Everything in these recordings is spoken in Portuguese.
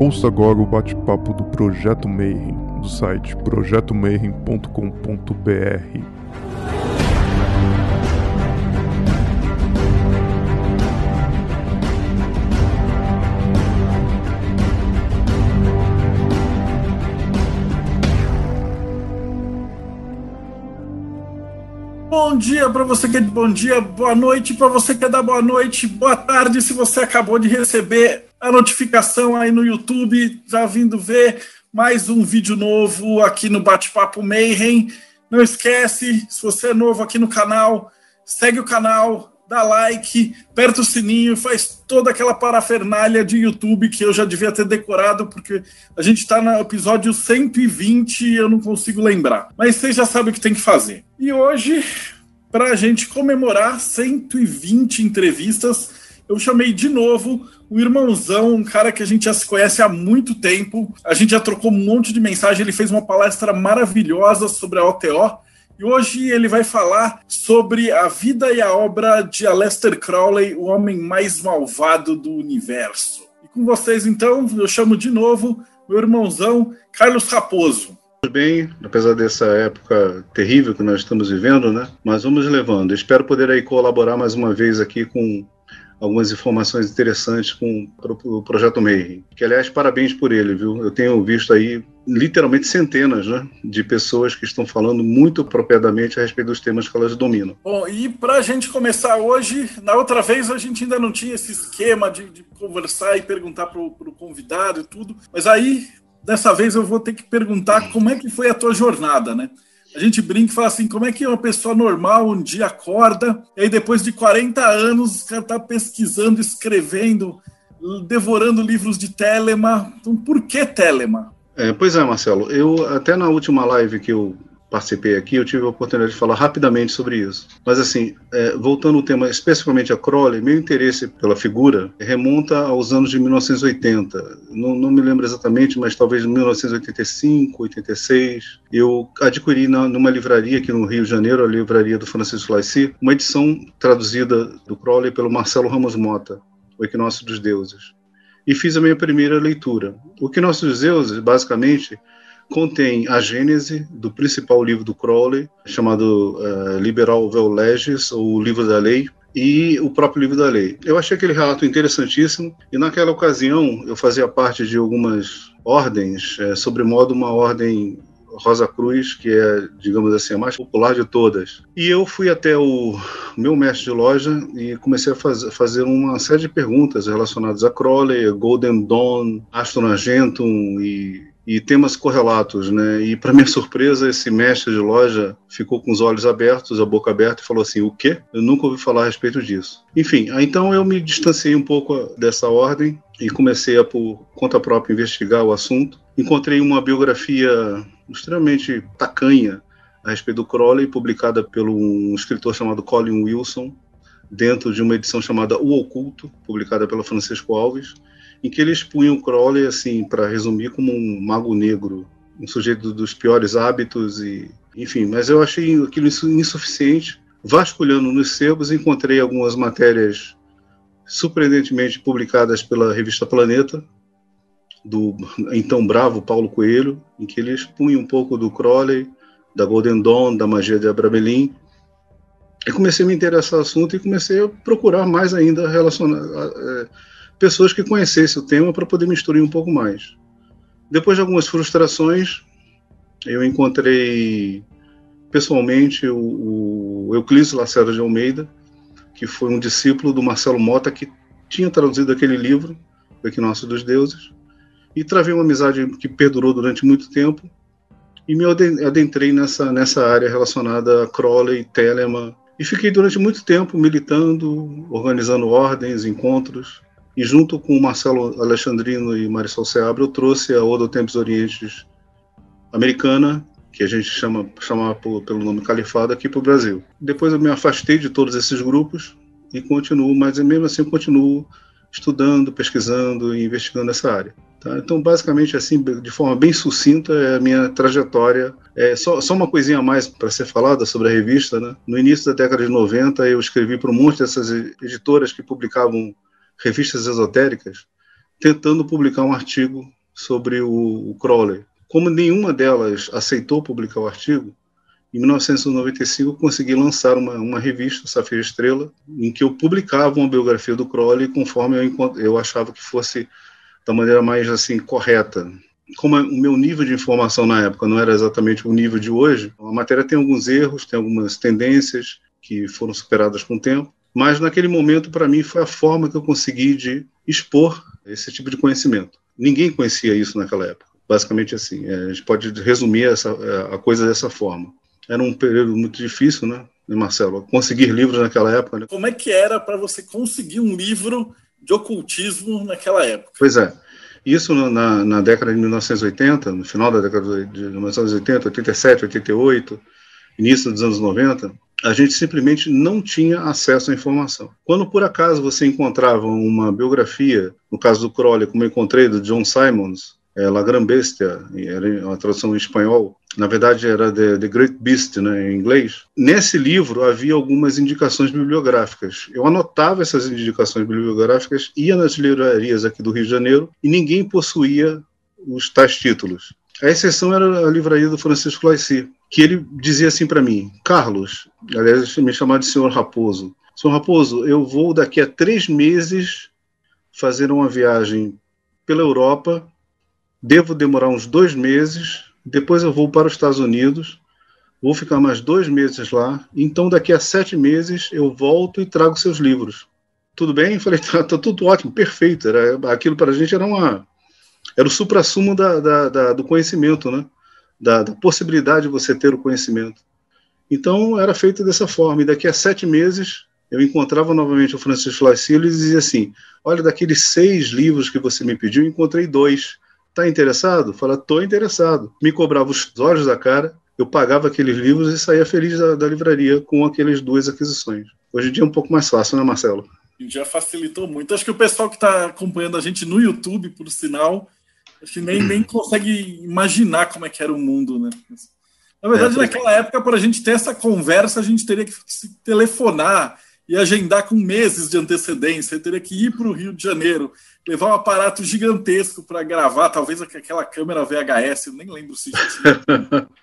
Ouça agora o bate-papo do Projeto Mayhem, do site projetomayhem.com.br. Bom dia para você que é de bom dia, boa noite para você que é da boa noite, boa tarde se você acabou de receber a notificação aí no YouTube, já vindo ver mais um vídeo novo aqui no Bate-Papo Mayhem. Não esquece, se você é novo aqui no canal, segue o canal, dá like, aperta o sininho, faz toda aquela parafernália de YouTube que eu já devia ter decorado, porque a gente está no episódio 120 e eu não consigo lembrar. Mas você já sabe o que tem que fazer. E hoje, para a gente comemorar 120 entrevistas, eu chamei de novo o irmãozão, um cara que a gente já se conhece há muito tempo. A gente já trocou um monte de mensagem. Ele fez uma palestra maravilhosa sobre a OTO. E hoje ele vai falar sobre a vida e a obra de Aleister Crowley, o homem mais malvado do universo. E com vocês, então, eu chamo de novo meu irmãozão, Carlos Raposo. Bem, apesar dessa época terrível que nós estamos vivendo, né? Mas vamos levando. espero poder aí colaborar mais uma vez aqui com algumas informações interessantes com o projeto Mayhem. Que, aliás, parabéns por ele, viu? Eu tenho visto aí literalmente centenas né, de pessoas que estão falando muito apropriadamente a respeito dos temas que elas dominam. Bom, e para a gente começar hoje, na outra vez a gente ainda não tinha esse esquema de, de conversar e perguntar para o convidado e tudo, mas aí, dessa vez eu vou ter que perguntar como é que foi a tua jornada, né? A gente brinca e fala assim: como é que uma pessoa normal um dia acorda e aí depois de 40 anos o cara está pesquisando, escrevendo, devorando livros de Telema. Então, por que Telema? É, pois é, Marcelo. Eu até na última live que eu participei aqui, eu tive a oportunidade de falar rapidamente sobre isso. Mas, assim, é, voltando ao tema especificamente a Crowley, meu interesse pela figura remonta aos anos de 1980. Não, não me lembro exatamente, mas talvez 1985, 86. Eu adquiri na, numa livraria aqui no Rio de Janeiro, a livraria do Francisco Lacy, uma edição traduzida do Crowley pelo Marcelo Ramos Mota, O Equinócio dos Deuses. E fiz a minha primeira leitura. O Equinócio dos Deuses, basicamente, contém a gênese do principal livro do Crowley, chamado uh, Liberal Vel Legis, ou Livro da Lei, e o próprio livro da lei. Eu achei aquele relato interessantíssimo e naquela ocasião eu fazia parte de algumas ordens, é, sobremodo uma ordem Rosa Cruz, que é, digamos assim, a mais popular de todas. E eu fui até o meu mestre de loja e comecei a faz, fazer uma série de perguntas relacionadas a Crowley, Golden Dawn, Aston Argentum e e temas correlatos, né? E para minha surpresa, esse mestre de loja ficou com os olhos abertos, a boca aberta e falou assim: "O quê? Eu nunca ouvi falar a respeito disso". Enfim, então eu me distanciei um pouco dessa ordem e comecei a por conta própria investigar o assunto. Encontrei uma biografia extremamente tacanha a respeito do Crowley, publicada pelo um escritor chamado Colin Wilson, dentro de uma edição chamada O Oculto, publicada pela Francisco Alves em que eles punham Crowley, assim, para resumir, como um mago negro, um sujeito dos piores hábitos e, enfim. Mas eu achei aquilo insuficiente. Vasculhando nos sebos, encontrei algumas matérias surpreendentemente publicadas pela revista Planeta, do então bravo Paulo Coelho, em que eles punham um pouco do Crowley, da Golden Dawn, da magia de Abramelin. E comecei a me interessar no assunto e comecei a procurar mais ainda relacionar, pessoas que conhecessem o tema para poder me instruir um pouco mais. Depois de algumas frustrações, eu encontrei pessoalmente o, o Euclides Lacerda de Almeida, que foi um discípulo do Marcelo Mota, que tinha traduzido aquele livro, O Equinócio dos Deuses, e travei uma amizade que perdurou durante muito tempo, e me adentrei nessa, nessa área relacionada a Crowley, Telemann, e fiquei durante muito tempo militando, organizando ordens, encontros, e junto com o Marcelo Alexandrino e Marisol Seabra, eu trouxe a Odo Tempos Orientes americana, que a gente chama, chama por, pelo nome Califado, aqui para o Brasil. Depois eu me afastei de todos esses grupos e continuo, mas mesmo assim continuo estudando, pesquisando e investigando essa área. Tá? Então, basicamente, assim, de forma bem sucinta, é a minha trajetória. É só, só uma coisinha a mais para ser falada sobre a revista. Né? No início da década de 90, eu escrevi para um monte dessas editoras que publicavam revistas esotéricas, tentando publicar um artigo sobre o, o Crowley. Como nenhuma delas aceitou publicar o artigo, em 1995 eu consegui lançar uma, uma revista, Safira Estrela, em que eu publicava uma biografia do Crowley conforme eu, eu achava que fosse da maneira mais assim correta. Como o meu nível de informação na época não era exatamente o nível de hoje, a matéria tem alguns erros, tem algumas tendências que foram superadas com o tempo, mas naquele momento para mim foi a forma que eu consegui de expor esse tipo de conhecimento. Ninguém conhecia isso naquela época. Basicamente assim, é, a gente pode resumir essa, é, a coisa dessa forma. Era um período muito difícil, né, Marcelo? Conseguir livros naquela época. Né? Como é que era para você conseguir um livro de ocultismo naquela época? Pois é. Isso na, na, década de 1980, no final da década de 1980, 87, 88, início dos anos 90, a gente simplesmente não tinha acesso à informação. Quando por acaso você encontrava uma biografia, no caso do Crowley, como eu encontrei, do John Simons, é, La Gran Bestia, era uma tradução em espanhol, na verdade era The, The Great Beast né, em inglês. Nesse livro havia algumas indicações bibliográficas. Eu anotava essas indicações bibliográficas, ia nas livrarias aqui do Rio de Janeiro e ninguém possuía os tais títulos. A exceção era a livraria do Francisco Laissi, que ele dizia assim para mim: Carlos, aliás, me chamava de senhor Raposo. Senhor Raposo, eu vou daqui a três meses fazer uma viagem pela Europa Devo demorar uns dois meses, depois eu vou para os Estados Unidos, vou ficar mais dois meses lá, então daqui a sete meses eu volto e trago seus livros. Tudo bem? Eu falei, tá, tá tudo ótimo, perfeito. Era, aquilo para a gente era uma. Era o supra-sumo da, da, da, do conhecimento, né? Da, da, possibilidade de você ter o conhecimento. Então era feito dessa forma. E daqui a sete meses eu encontrava novamente o Francisco Lassilo e dizia assim: Olha, daqueles seis livros que você me pediu, encontrei dois. Tá interessado? Fala, tô interessado. Me cobrava os olhos da cara, eu pagava aqueles livros e saía feliz da, da livraria com aquelas duas aquisições. Hoje em dia é um pouco mais fácil, né, Marcelo? Já facilitou muito. Acho que o pessoal que está acompanhando a gente no YouTube, por sinal, acho que nem, nem consegue imaginar como é que era o mundo, né? Na verdade, é, naquela época, para a gente ter essa conversa, a gente teria que se telefonar e agendar com meses de antecedência. Eu teria que ir para o Rio de Janeiro, levar um aparato gigantesco para gravar, talvez aquela câmera VHS, eu nem lembro se já tinha.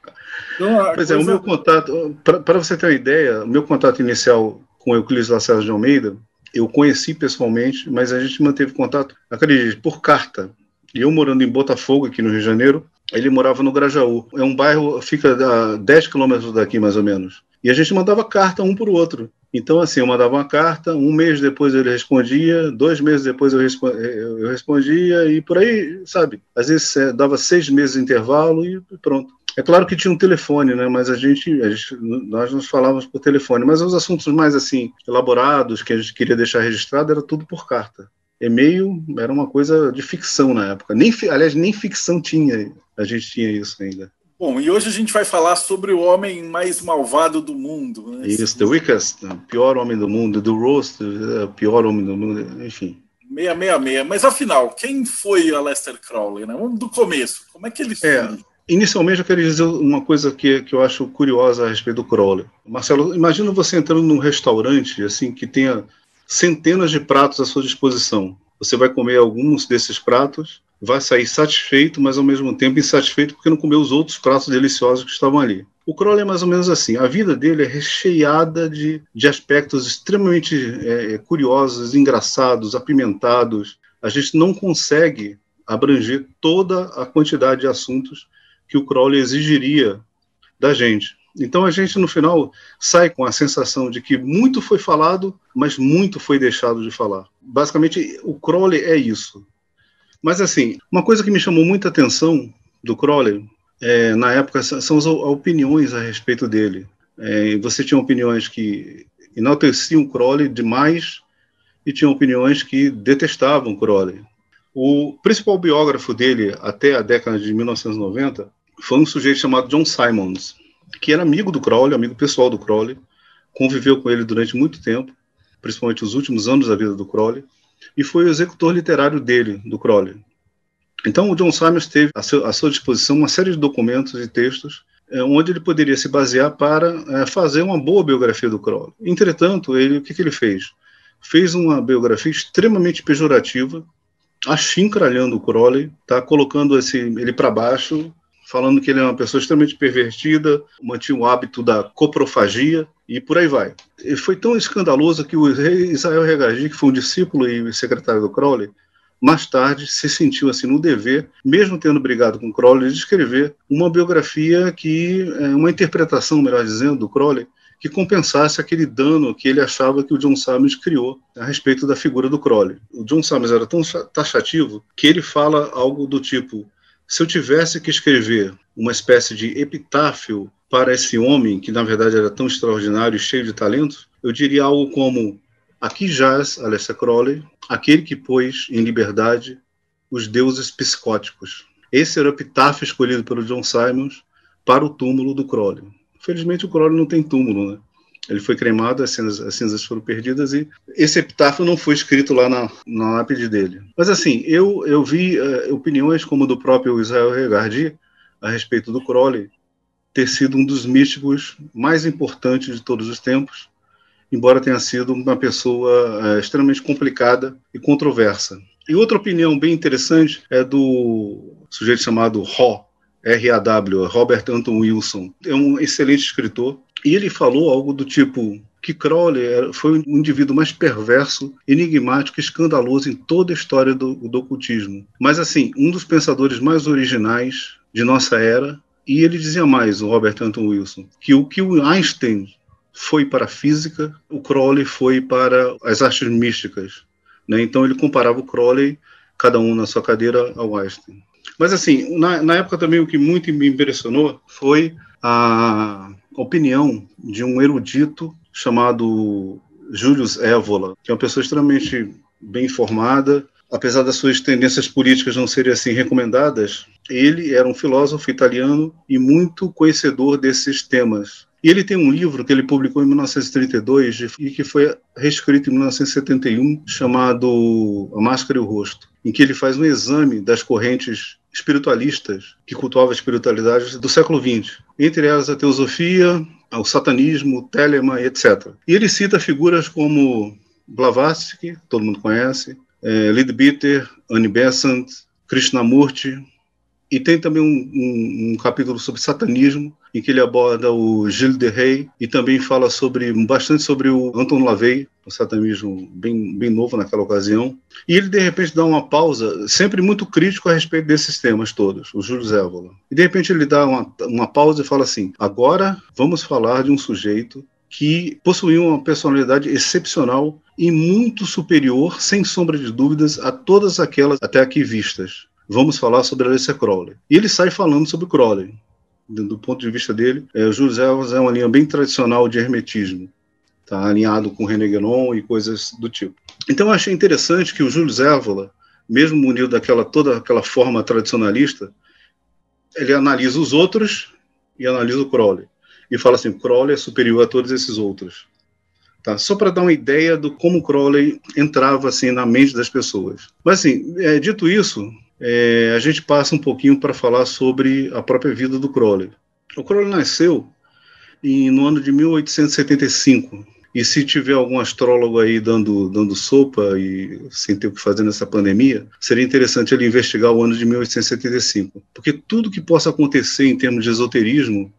Então, pois coisa... é, o meu contato, para você ter uma ideia, o meu contato inicial com Euclides Lacerda de Almeida, eu conheci pessoalmente, mas a gente manteve contato, acredite, por carta. E eu morando em Botafogo, aqui no Rio de Janeiro, ele morava no Grajaú. É um bairro, fica a 10 quilômetros daqui, mais ou menos. E a gente mandava carta um para o outro. Então, assim, eu mandava uma carta, um mês depois ele respondia, dois meses depois eu, eu respondia, e por aí, sabe? Às vezes é, dava seis meses de intervalo e pronto. É claro que tinha um telefone, né? Mas a gente, a gente, nós nos falávamos por telefone. Mas os assuntos mais assim elaborados que a gente queria deixar registrado era tudo por carta. E-mail era uma coisa de ficção na época. Nem, aliás, nem ficção tinha. A gente tinha isso ainda. Bom, e hoje a gente vai falar sobre o homem mais malvado do mundo. Né? Isso, The Wickedest, o pior homem do mundo, do Roast, o pior homem do mundo, enfim. 666. Mas afinal, quem foi Aleister Crowley? Né? Vamos do começo. Como é que ele foi? É, inicialmente eu queria dizer uma coisa que, que eu acho curiosa a respeito do Crowley. Marcelo, imagina você entrando num restaurante assim que tenha centenas de pratos à sua disposição. Você vai comer alguns desses pratos vai sair satisfeito, mas ao mesmo tempo insatisfeito porque não comeu os outros pratos deliciosos que estavam ali. O Crowley é mais ou menos assim. A vida dele é recheada de, de aspectos extremamente é, é, curiosos, engraçados, apimentados. A gente não consegue abranger toda a quantidade de assuntos que o Crowley exigiria da gente. Então a gente no final sai com a sensação de que muito foi falado, mas muito foi deixado de falar. Basicamente, o Crowley é isso. Mas, assim, uma coisa que me chamou muita atenção do Crowley, é, na época, são as opiniões a respeito dele. É, você tinha opiniões que enalteciam Crowley demais e tinha opiniões que detestavam Crowley. O principal biógrafo dele até a década de 1990 foi um sujeito chamado John Simons, que era amigo do Crowley, amigo pessoal do Crowley, conviveu com ele durante muito tempo, principalmente os últimos anos da vida do Crowley, e foi o executor literário dele, do Crowley. Então, o John Simons teve à, seu, à sua disposição uma série de documentos e textos é, onde ele poderia se basear para é, fazer uma boa biografia do Crowley. Entretanto, ele, o que, que ele fez? Fez uma biografia extremamente pejorativa achincralhando o Crowley, tá colocando esse, ele para baixo, falando que ele é uma pessoa extremamente pervertida, mantinha o hábito da coprofagia e por aí vai. E foi tão escandaloso que o rei Israel Regagi, que foi um discípulo e secretário do Crowley, mais tarde se sentiu assim no dever, mesmo tendo brigado com Crowley, de escrever uma biografia que, é, uma interpretação, melhor dizendo, do Crowley, que compensasse aquele dano que ele achava que o John Summers criou a respeito da figura do Crowley. O John Summers era tão taxativo que ele fala algo do tipo: se eu tivesse que escrever uma espécie de epitáfio para esse homem, que na verdade era tão extraordinário e cheio de talentos, eu diria algo como: Aqui jaz Alessia Crowley, aquele que pôs em liberdade os deuses psicóticos. Esse era o epitáfio escolhido pelo John Simons para o túmulo do Crowley. Felizmente o Crowley não tem túmulo, né? Ele foi cremado, as cinzas, as cinzas, foram perdidas e esse epitáfio não foi escrito lá na, na lápide dele. Mas assim, eu, eu vi uh, opiniões como do próprio Israel Regardi a respeito do Crowley ter sido um dos místicos mais importantes de todos os tempos, embora tenha sido uma pessoa uh, extremamente complicada e controversa. E outra opinião bem interessante é do sujeito chamado Ho, R.A.W., Robert Anton Wilson. É um excelente escritor. E ele falou algo do tipo que Crowley foi o indivíduo mais perverso, enigmático escandaloso em toda a história do, do ocultismo. Mas, assim, um dos pensadores mais originais de nossa era. E ele dizia mais, o Robert Anton Wilson, que o que o Einstein foi para a física, o Crowley foi para as artes místicas. Né? Então ele comparava o Crowley, cada um na sua cadeira, ao Einstein. Mas, assim, na, na época também o que muito me impressionou foi a opinião de um erudito chamado Julius Evola, que é uma pessoa extremamente bem informada, apesar das suas tendências políticas não serem assim recomendadas, ele era um filósofo italiano e muito conhecedor desses temas. E ele tem um livro que ele publicou em 1932 e que foi reescrito em 1971, chamado A Máscara e o Rosto, em que ele faz um exame das correntes espiritualistas que cultuavam a espiritualidade do século XX, entre elas a teosofia, o satanismo, Telemann, etc. E ele cita figuras como Blavatsky, todo mundo conhece, é, Annie Besant, Krishnamurti, e tem também um, um, um, capítulo sobre satanismo, em que ele aborda o Gilles de Rey e também fala sobre bastante sobre o Anton LaVey, o satanismo bem, bem novo naquela ocasião. E ele, de repente, dá uma pausa, sempre muito crítico a respeito desses temas todos, o Júlio Zévola. E, de repente, ele dá uma, uma pausa e fala assim: agora vamos falar de um sujeito que possuía uma personalidade excepcional e muito superior, sem sombra de dúvidas, a todas aquelas até aqui vistas vamos falar sobre Alicia Crowley. E ele sai falando sobre Crowley. Do ponto de vista dele, é, o Júlio Evans é uma linha bem tradicional de hermetismo, tá alinhado com René Guénon e coisas do tipo. Então eu achei interessante que o Júlio Zévola, mesmo munido daquela toda aquela forma tradicionalista, ele analisa os outros e analisa o Crowley e fala assim, Crowley é superior a todos esses outros. Tá? Só para dar uma ideia do como Crowley entrava assim na mente das pessoas. Mas assim, é, dito isso, é, a gente passa um pouquinho para falar sobre a própria vida do Crowley. O Crowley nasceu em, no ano de 1875. E se tiver algum astrólogo aí dando, dando sopa e sem ter o que fazer nessa pandemia, seria interessante ele investigar o ano de 1875. Porque tudo que possa acontecer em termos de esoterismo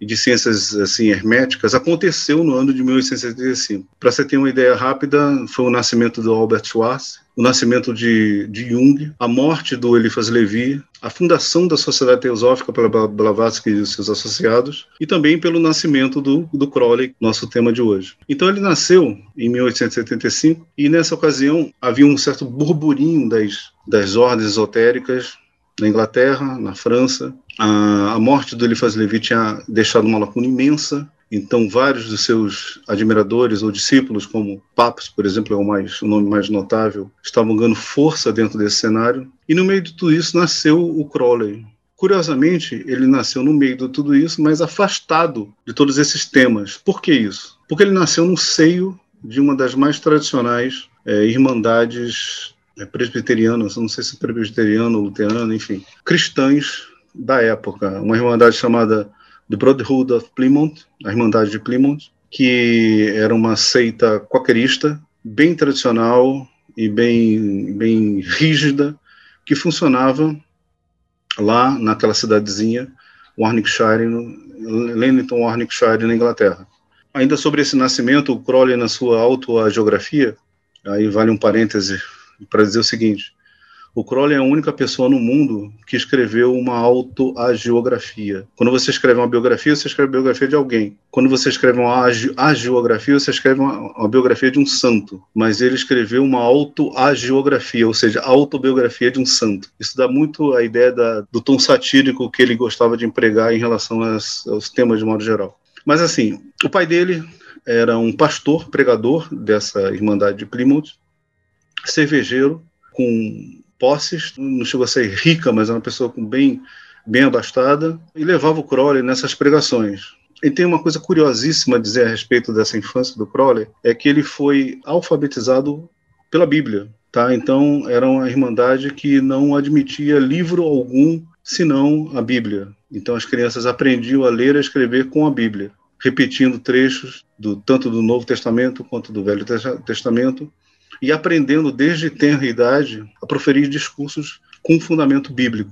e de ciências assim herméticas aconteceu no ano de 1875. Para você ter uma ideia rápida, foi o nascimento do Albert Schwartz, o nascimento de, de Jung, a morte do Eliphas Levi, a fundação da Sociedade Teosófica pela Blavatsky e seus associados, e também pelo nascimento do, do Crowley, nosso tema de hoje. Então ele nasceu em 1875 e nessa ocasião havia um certo burburinho das, das ordens esotéricas na Inglaterra, na França. A, a morte do Eliphas Levi tinha deixado uma lacuna imensa então, vários dos seus admiradores ou discípulos, como Papos, por exemplo, é o, mais, o nome mais notável, estavam ganhando força dentro desse cenário. E no meio de tudo isso nasceu o Crowley. Curiosamente, ele nasceu no meio de tudo isso, mas afastado de todos esses temas. Por que isso? Porque ele nasceu no seio de uma das mais tradicionais é, irmandades é, presbiterianas, não sei se presbiteriano ou luterano, enfim, cristãs da época. Uma irmandade chamada The Brotherhood of Plymouth, a Irmandade de Plymouth, que era uma seita quakerista, bem tradicional, e bem, bem rígida que funcionava lá naquela cidadezinha, Warwickshire, Leamington, Warwickshire, na Inglaterra. Ainda sobre esse nascimento, o Crowley, na sua autogeografia, aí vale um parêntese para dizer o seguinte: o Crowley é a única pessoa no mundo que escreveu uma autoagiografia. Quando você escreve uma biografia, você escreve a biografia de alguém. Quando você escreve uma agiografia, você escreve uma, uma biografia de um santo. Mas ele escreveu uma autoagiografia, ou seja, autobiografia de um santo. Isso dá muito a ideia da, do tom satírico que ele gostava de empregar em relação às, aos temas de modo geral. Mas assim, o pai dele era um pastor, pregador dessa Irmandade de Plymouth, cervejeiro, com posses, não chegou a ser rica, mas era uma pessoa com bem, bem abastada, e levava o Crowley nessas pregações. E tem uma coisa curiosíssima a dizer a respeito dessa infância do Crowley, é que ele foi alfabetizado pela Bíblia, tá? Então era uma irmandade que não admitia livro algum senão a Bíblia. Então as crianças aprendiam a ler e a escrever com a Bíblia, repetindo trechos do tanto do Novo Testamento quanto do Velho Testamento e aprendendo desde tenra idade a proferir discursos com fundamento bíblico.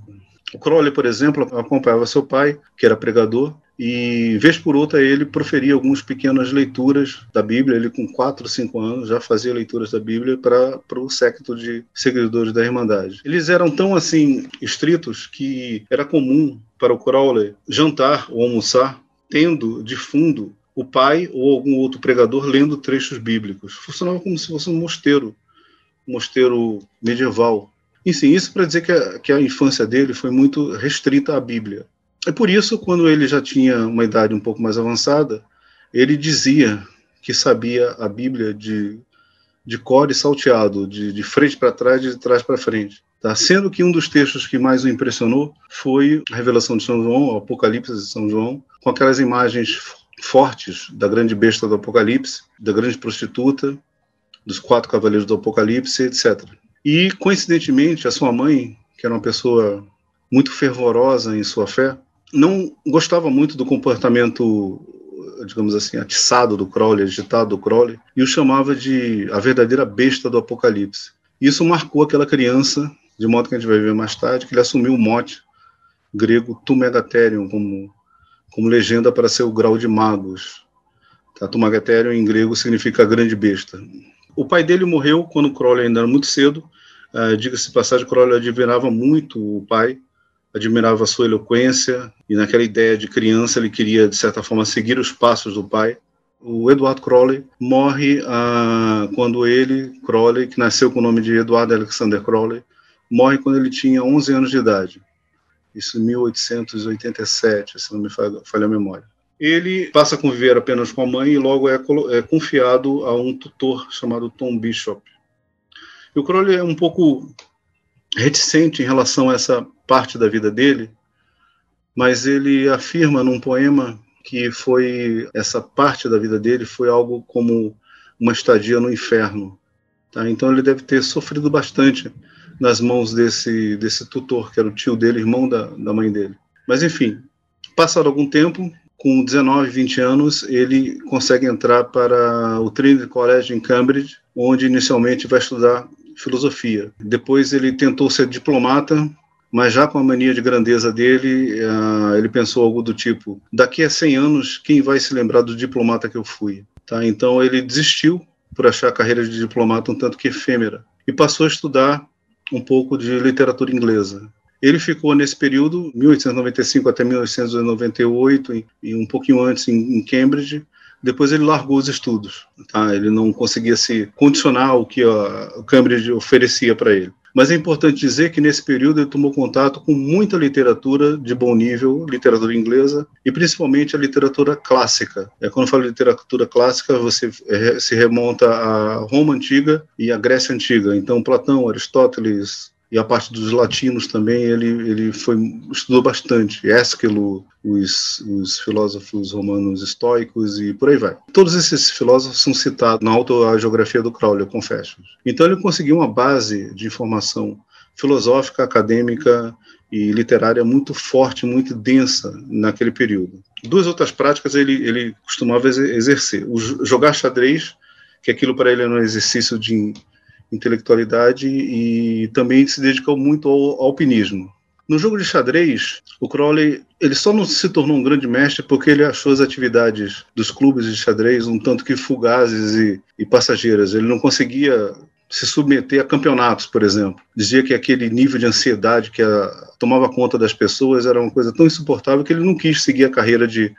O Crowley, por exemplo, acompanhava seu pai, que era pregador, e vez por outra ele proferia algumas pequenas leituras da Bíblia. Ele, com 4, 5 anos, já fazia leituras da Bíblia para o séquito de seguidores da Irmandade. Eles eram tão assim estritos que era comum para o Crowley jantar ou almoçar tendo de fundo o pai ou algum outro pregador lendo trechos bíblicos. Funcionava como se fosse um mosteiro, um mosteiro medieval. Enfim, isso para dizer que a, que a infância dele foi muito restrita à Bíblia. É por isso, quando ele já tinha uma idade um pouco mais avançada, ele dizia que sabia a Bíblia de, de cor e salteado, de, de frente para trás e de trás para frente. Tá? Sendo que um dos textos que mais o impressionou foi a revelação de São João, o Apocalipse de São João, com aquelas imagens fortes da grande besta do Apocalipse, da grande prostituta, dos quatro cavaleiros do Apocalipse, etc. E, coincidentemente, a sua mãe, que era uma pessoa muito fervorosa em sua fé, não gostava muito do comportamento, digamos assim, atiçado do Crowley, agitado do Crowley, e o chamava de a verdadeira besta do Apocalipse. Isso marcou aquela criança, de modo que a gente vai ver mais tarde, que ele assumiu o mote grego Tu Megatherium, como como legenda para seu grau de magos. Tatumageterion em grego significa grande besta. O pai dele morreu quando Crowley ainda era muito cedo. Uh, Diga-se passagem, Crowley admirava muito o pai, admirava sua eloquência e naquela ideia de criança ele queria de certa forma seguir os passos do pai. O Edward Crowley morre uh, quando ele, Crowley, que nasceu com o nome de Edward Alexander Crowley, morre quando ele tinha 11 anos de idade isso em 1887, se não me falha, a memória. Ele passa a conviver apenas com a mãe e logo é, é confiado a um tutor chamado Tom Bishop. E o Crowley é um pouco reticente em relação a essa parte da vida dele, mas ele afirma num poema que foi essa parte da vida dele foi algo como uma estadia no inferno. Tá? Então ele deve ter sofrido bastante nas mãos desse, desse tutor, que era o tio dele, irmão da, da mãe dele. Mas, enfim, passado algum tempo, com 19, 20 anos, ele consegue entrar para o Trinity College em Cambridge, onde inicialmente vai estudar filosofia. Depois ele tentou ser diplomata, mas já com a mania de grandeza dele, uh, ele pensou algo do tipo: daqui a 100 anos, quem vai se lembrar do diplomata que eu fui? Tá? Então ele desistiu por achar a carreira de diplomata um tanto que efêmera e passou a estudar um pouco de literatura inglesa. Ele ficou nesse período, 1895 até 1898, e um pouquinho antes em Cambridge. Depois ele largou os estudos. Tá? Ele não conseguia se condicionar ao que a Cambridge oferecia para ele. Mas é importante dizer que nesse período ele tomou contato com muita literatura de bom nível, literatura inglesa, e principalmente a literatura clássica. É, quando eu falo literatura clássica, você é, se remonta à Roma antiga e à Grécia antiga. Então, Platão, Aristóteles, e a parte dos latinos também ele, ele foi estudou bastante Ésquilo, os, os filósofos romanos estoicos e por aí vai. Todos esses filósofos são citados na autogeografia do Crowley, Confessions. Então ele conseguiu uma base de informação filosófica, acadêmica e literária muito forte, muito densa naquele período. Duas outras práticas ele, ele costumava exercer: o jogar xadrez, que aquilo para ele era um exercício de intelectualidade e também se dedicou muito ao alpinismo. No jogo de xadrez, o Crowley ele só não se tornou um grande mestre porque ele achou as atividades dos clubes de xadrez um tanto que fugazes e, e passageiras. Ele não conseguia se submeter a campeonatos, por exemplo. Dizia que aquele nível de ansiedade que a, tomava conta das pessoas era uma coisa tão insuportável que ele não quis seguir a carreira de,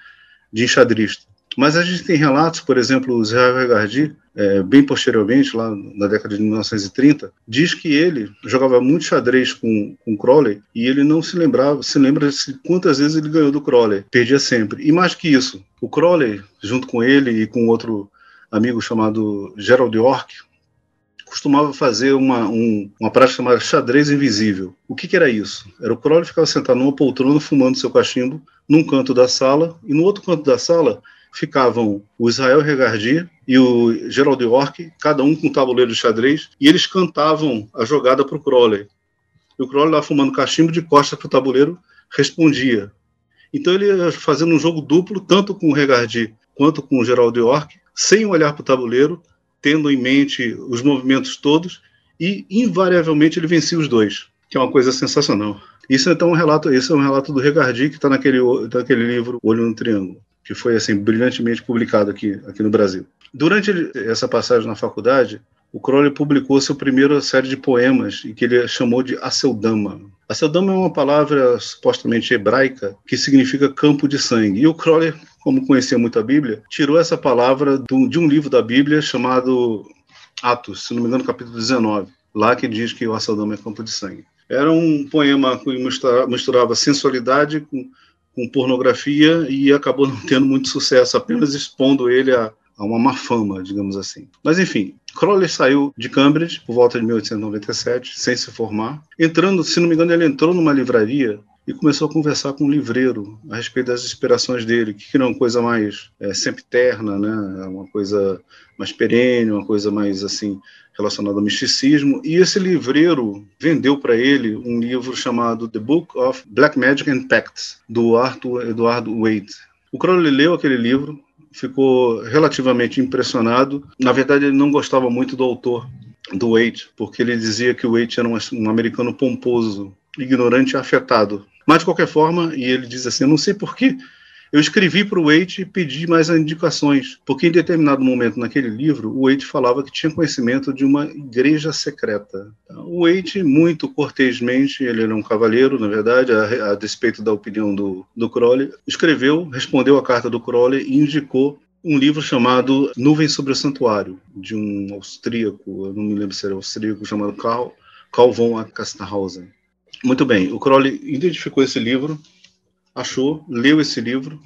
de enxadrista. Mas a gente tem relatos, por exemplo, o Israel Regardi, é, bem posteriormente, lá na década de 1930, diz que ele jogava muito xadrez com, com Crowley e ele não se lembrava, se lembra de quantas vezes ele ganhou do Crowley, perdia sempre. E mais que isso, o Crowley, junto com ele e com outro amigo chamado Gerald York, costumava fazer uma, um, uma prática chamada xadrez invisível. O que, que, era isso? Era o Crowley ficava sentado numa poltrona fumando seu cachimbo num canto da sala e no outro canto da sala ficavam o Israel Regardi e o Gerald York, cada um com um tabuleiro de xadrez, e eles cantavam a jogada para o Crowley. E o Crowley lá fumando cachimbo de costas para o tabuleiro respondia. Então ele ia fazendo um jogo duplo, tanto com o Regardi quanto com o Gerald York, sem olhar para o tabuleiro, tendo em mente os movimentos todos, e invariavelmente ele vencia os dois, que é uma coisa sensacional. Isso então é um relato, esse é um relato do Regardi que está naquele, naquele livro Olho no Triângulo, que foi assim brilhantemente publicado aqui, aqui no Brasil. Durante essa passagem na faculdade, o Crowley publicou sua primeira série de poemas, que ele chamou de Aceldama. Aceldama é uma palavra supostamente hebraica que significa campo de sangue. E o Crowley, como conhecia muito a Bíblia, tirou essa palavra de um livro da Bíblia chamado Atos, se não me engano, capítulo 19, lá que diz que o Aceldama é campo de sangue. Era um poema que misturava sensualidade com, com pornografia e acabou não tendo muito sucesso, apenas expondo ele a a uma má fama, digamos assim. Mas enfim, Crowley saiu de Cambridge por volta de 1897, sem se formar. Entrando, se não me engano, ele entrou numa livraria e começou a conversar com um livreiro a respeito das inspirações dele, que era uma coisa mais é, sempiterna, né? uma coisa mais perene, uma coisa mais assim relacionada ao misticismo. E esse livreiro vendeu para ele um livro chamado The Book of Black Magic and Pacts, do Arthur Eduardo Wade. O Crowley leu aquele livro, ficou relativamente impressionado. Na verdade, ele não gostava muito do autor, do Waite, porque ele dizia que o Waite era um, um americano pomposo, ignorante e afetado. Mas, de qualquer forma, e ele diz assim: eu não sei por que eu escrevi para o Waite e pedi mais indicações, porque em determinado momento naquele livro, o Waite falava que tinha conhecimento de uma igreja secreta. O Waite, muito cortesmente, ele era um cavalheiro, na verdade, a, a despeito da opinião do, do Crowley, escreveu, respondeu a carta do Crowley e indicou um livro chamado Nuvem sobre o Santuário, de um austríaco, eu não me lembro se era austríaco, chamado Karl, Karl von Kastenhausen. Muito bem, o Crowley identificou esse livro, achou, leu esse livro,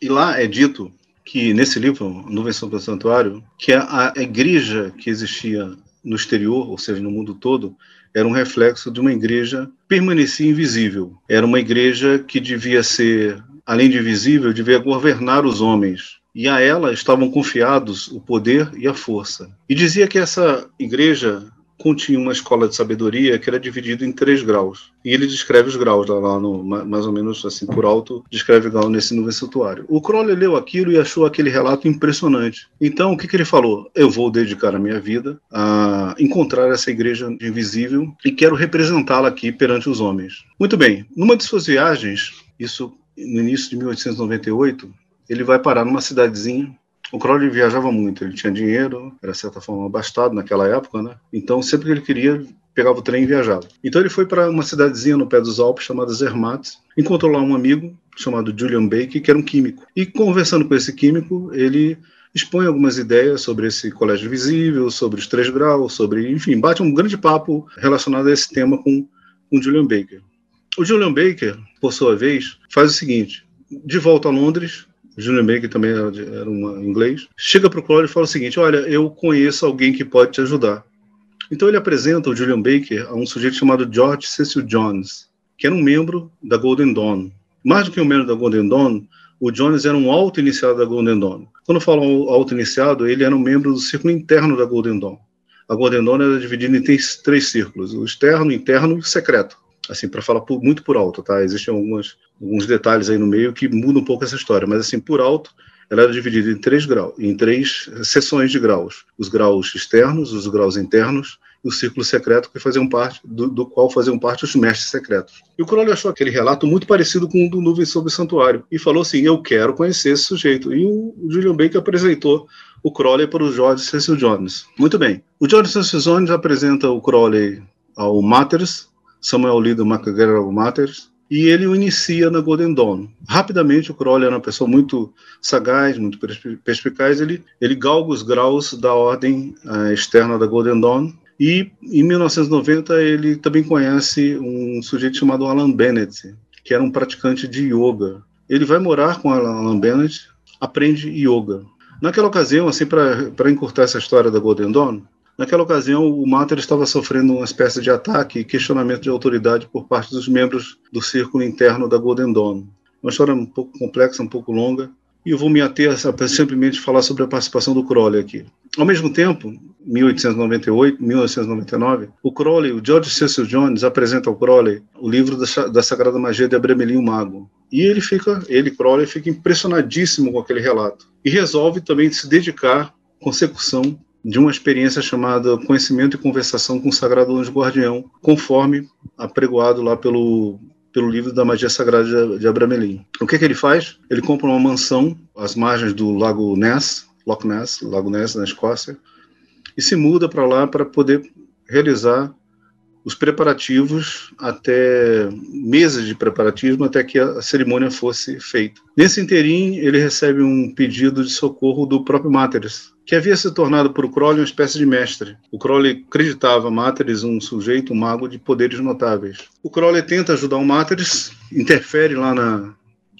e lá é dito que nesse livro, Nuvem sobre o Santuário, que a, a igreja que existia no exterior, ou seja, no mundo todo, era um reflexo de uma igreja permanecia invisível. Era uma igreja que devia ser, além de visível, devia governar os homens. E a ela estavam confiados o poder e a força. E dizia que essa igreja continha uma escola de sabedoria que era dividida em três graus. E ele descreve os graus lá, no, mais ou menos assim por alto, descreve grau nesse nuvem santuário. O Crowley leu aquilo e achou aquele relato impressionante. Então, o que, que ele falou? Eu vou dedicar a minha vida a encontrar essa igreja invisível e quero representá-la aqui perante os homens. Muito bem, numa de suas viagens, isso no início de 1898, ele vai parar numa cidadezinha o Crowley viajava muito, ele tinha dinheiro, era de certa forma abastado naquela época, né? Então, sempre que ele queria, pegava o trem e viajava. Então, ele foi para uma cidadezinha no pé dos Alpes chamada Zermatt, encontrou lá um amigo chamado Julian Baker, que era um químico. E conversando com esse químico, ele expõe algumas ideias sobre esse colégio visível, sobre os três graus, sobre, enfim, bate um grande papo relacionado a esse tema com, com Julian Baker. O Julian Baker, por sua vez, faz o seguinte: de volta a Londres, Julian Baker também era, era um inglês, chega para o Crowley e fala o seguinte: Olha, eu conheço alguém que pode te ajudar. Então ele apresenta o Julian Baker a um sujeito chamado George Cecil Jones, que era um membro da Golden Dawn. Mais do que um membro da Golden Dawn, o Jones era um alto iniciado da Golden Dawn. Quando falam alto iniciado, ele era um membro do círculo interno da Golden Dawn. A Golden Dawn era dividida em três, três círculos: o externo, interno e secreto assim, para falar por, muito por alto, tá? Existem algumas, alguns detalhes aí no meio que mudam um pouco essa história, mas assim, por alto, ela era dividida em três graus, em três seções de graus: os graus externos, os graus internos e o círculo secreto que faziam parte, do, do, qual faziam parte os mestres secretos. E o Crowley achou aquele relato muito parecido com o do Nuvem sobre o Santuário e falou assim: Eu quero conhecer esse sujeito. E o Julian Baker apresentou o Crowley para o George Cecil Jones. Muito bem. O George Cecil Jones apresenta o Crowley ao Matters, Samuel Lido McGregor Matters, e ele o inicia na Golden Dawn. Rapidamente, o Crowley era uma pessoa muito sagaz, muito perspicaz, ele, ele galga os graus da ordem uh, externa da Golden Dawn, e em 1990 ele também conhece um sujeito chamado Alan Bennett, que era um praticante de yoga. Ele vai morar com Alan Bennett, aprende yoga. Naquela ocasião, assim, para encurtar essa história da Golden Dawn, Naquela ocasião, o Mater estava sofrendo uma espécie de ataque e questionamento de autoridade por parte dos membros do círculo interno da Golden Dawn. Uma história um pouco complexa, um pouco longa, e eu vou me ater a simplesmente falar sobre a participação do Crowley aqui. Ao mesmo tempo, 1898, 1999, o Crowley, o George Cecil Jones, apresenta ao Crowley o livro da, da Sagrada Magia de Abramelin o Mago. E ele fica, ele, Crowley, fica impressionadíssimo com aquele relato. E resolve também se dedicar consecução de uma experiência chamada Conhecimento e Conversação com o Sagrado Anjo Guardião, conforme apregoado lá pelo, pelo livro da Magia Sagrada de, Abramelin. O que, que ele faz? Ele compra uma mansão às margens do Lago Ness, Loch Ness, Lago Ness, na Escócia, e se muda para lá para poder realizar os preparativos até meses de preparatismo até que a cerimônia fosse feita. Nesse interim, ele recebe um pedido de socorro do próprio Máteres, que havia se tornado o Crowley uma espécie de mestre. O Crowley acreditava Máteres um sujeito, um mago de poderes notáveis. O Crowley tenta ajudar o Máteres, interfere lá na,